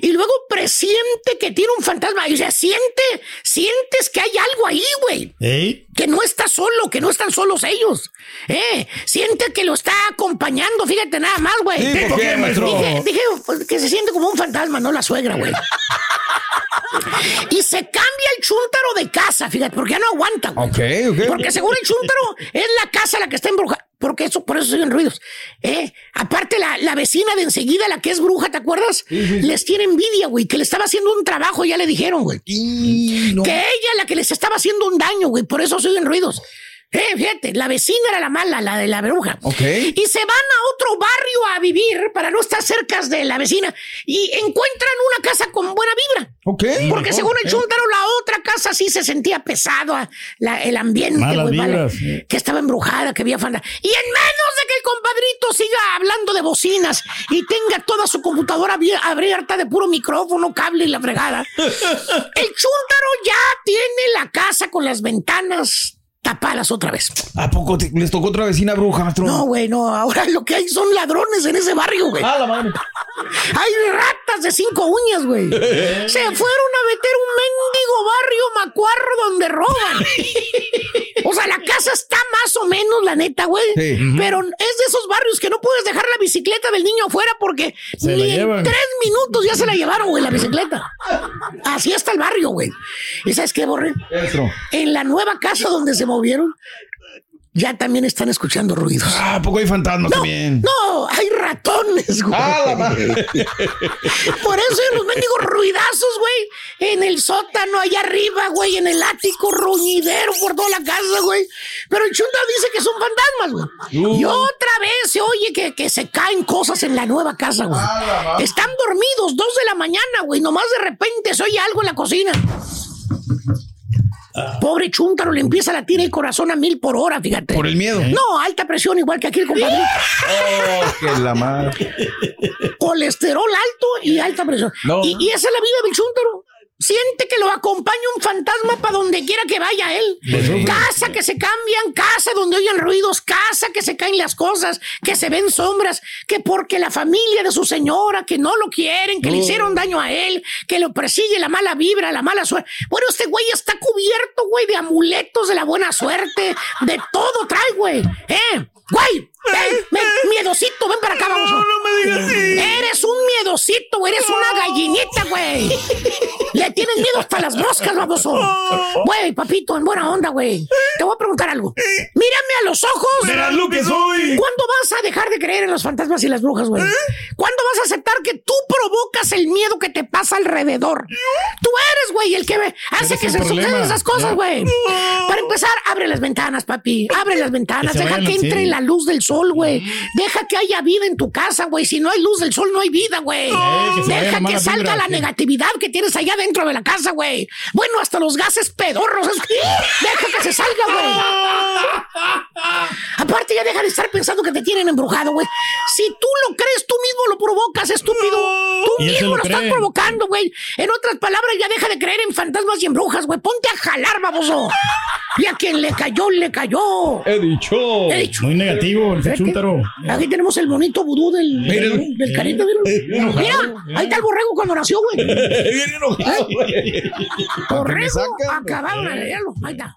[SPEAKER 19] Y luego presiente que tiene un fantasma. Y o sea, siente, sientes que hay algo ahí, güey.
[SPEAKER 3] ¿Ey?
[SPEAKER 19] Que no está solo, que no están solos ellos. Eh, siente que lo está acompañando, fíjate nada más, güey.
[SPEAKER 2] Sí, ¿por qué, maestro?
[SPEAKER 19] Dije, dije, pues, que se siente como un fantasma, no la suegra, güey. *laughs* y se cambia el chúntaro de casa, fíjate, porque ya no aguanta, güey.
[SPEAKER 2] Ok, ok.
[SPEAKER 19] Porque según el chúntaro es la casa la que está embrujada. Porque eso, por eso se oyen ruidos. Eh, aparte, la, la vecina de enseguida, la que es bruja, ¿te acuerdas? Les tiene envidia, güey, que le estaba haciendo un trabajo, ya le dijeron, güey.
[SPEAKER 2] No.
[SPEAKER 19] Que ella la que les estaba haciendo un daño, güey. Por eso se oyen ruidos. Eh, fíjate, la vecina era la mala, la de la bruja.
[SPEAKER 2] Ok.
[SPEAKER 19] Y se van a otro barrio a vivir para no estar cerca de la vecina y encuentran una casa con buena vibra.
[SPEAKER 2] Ok.
[SPEAKER 19] Porque según el
[SPEAKER 3] eh.
[SPEAKER 19] chúntaro, la otra casa sí se sentía pesado, ah, la- el ambiente,
[SPEAKER 3] Malas vibras,
[SPEAKER 19] que estaba embrujada, que había fanda. Y en menos de que el compadrito siga hablando de bocinas y tenga toda su computadora abie- abierta de puro micrófono, cable y la fregada, *laughs* el chúntaro ya tiene la casa con las ventanas tapadas otra vez.
[SPEAKER 2] ¿A poco te- les tocó otra vecina bruja, maestro?
[SPEAKER 19] No, güey, no. Ahora lo que hay son ladrones en ese barrio, güey.
[SPEAKER 2] Ah, la madre.
[SPEAKER 19] Hay ratas de cinco uñas, güey. Se fueron a meter un mendigo barrio macuarro donde roban. O sea, la casa está más o menos, la neta, güey.
[SPEAKER 2] Sí.
[SPEAKER 19] Pero es de esos barrios que no puedes dejar la bicicleta del niño afuera porque
[SPEAKER 3] Se
[SPEAKER 19] ni en tres minutos ya se la llevaron, güey, la bicicleta. Así está el barrio, güey. ¿Y sabes qué, Borre? En la nueva casa donde se movieron, ya también están escuchando ruidos.
[SPEAKER 2] Ah, ¿a poco hay fantasmas
[SPEAKER 19] No,
[SPEAKER 2] también?
[SPEAKER 19] no, hay ratones, güey.
[SPEAKER 2] Ah, la madre. *laughs*
[SPEAKER 19] Por eso hay los mendigos ruidazos, güey. En el sótano, allá arriba, güey. En el ático, ruñidero por toda la casa, güey. Pero el chunda dice que son fantasmas, güey.
[SPEAKER 2] Uh.
[SPEAKER 19] Y otra vez se oye que, que se caen cosas en la nueva casa, güey. Están dormidos, dos de la mañana, güey. Nomás de repente se oye algo en la cocina. Pobre chúntaro, le empieza a latir el corazón a mil por hora, fíjate.
[SPEAKER 2] Por el miedo.
[SPEAKER 19] No, alta presión, igual que aquí el compadrito.
[SPEAKER 2] Oh, que la madre.
[SPEAKER 19] colesterol alto y alta presión.
[SPEAKER 2] No.
[SPEAKER 19] Y, y esa es la vida del chúntaro. Siente que lo acompaña un fantasma para donde quiera que vaya él. Casa que se cambian, casa donde oyen ruidos, casa que se caen las cosas, que se ven sombras, que porque la familia de su señora, que no lo quieren, que le hicieron daño a él, que lo persigue la mala vibra, la mala suerte. Bueno, este güey está cubierto, güey, de amuletos de la buena suerte, de todo trae, güey. ¿Eh? Güey, ven, ven, miedosito, ven para acá, vamos. No, me digas Eres un miedosito, eres una gallinita, güey. Le tienes miedo hasta las moscas, baboso. Güey, papito, en buena onda, güey. Te voy a preguntar algo. Mírame a los ojos.
[SPEAKER 5] Verás lo que soy.
[SPEAKER 19] ¿Cuándo vas a dejar de creer en los fantasmas y las brujas, güey? ¿Cuándo vas a aceptar que tú provocas el miedo que te pasa alrededor? Tú eres, güey, el que hace que se
[SPEAKER 3] problema.
[SPEAKER 19] sucedan esas cosas,
[SPEAKER 3] Ya.
[SPEAKER 19] güey. Para empezar, abre las ventanas, papi. Abre las ventanas. *laughs*
[SPEAKER 3] Que
[SPEAKER 19] Deja que entre la luz del sol sol, güey. Deja que haya vida en tu casa, güey. Si no hay luz del sol, no hay vida, güey. Deja que salga
[SPEAKER 3] vibra,
[SPEAKER 19] la
[SPEAKER 3] sí.
[SPEAKER 19] negatividad que tienes allá dentro de la casa, güey. Bueno, hasta los gases pedorros. Deja que se salga, güey. *laughs* Aparte, ya deja de estar pensando que te tienen embrujado, güey. Si tú lo crees, tú mismo lo provocas, estúpido. Tú mismo
[SPEAKER 3] lo
[SPEAKER 19] lo, estás provocando, güey. En otras palabras, ya deja de creer en fantasmas y en brujas, güey. Ponte a jalar, baboso. Y a quien le cayó, le cayó.
[SPEAKER 2] He dicho.
[SPEAKER 19] He dicho.
[SPEAKER 3] Muy negativo, chúntaro.
[SPEAKER 19] Aquí tenemos el bonito vudú del, del, del carita, ¿vieron? Mira, ahí está el borrego cuando nació, güey. *laughs*
[SPEAKER 2] Bien enojado.
[SPEAKER 19] Borrego acabado de leerlo. Ahí está.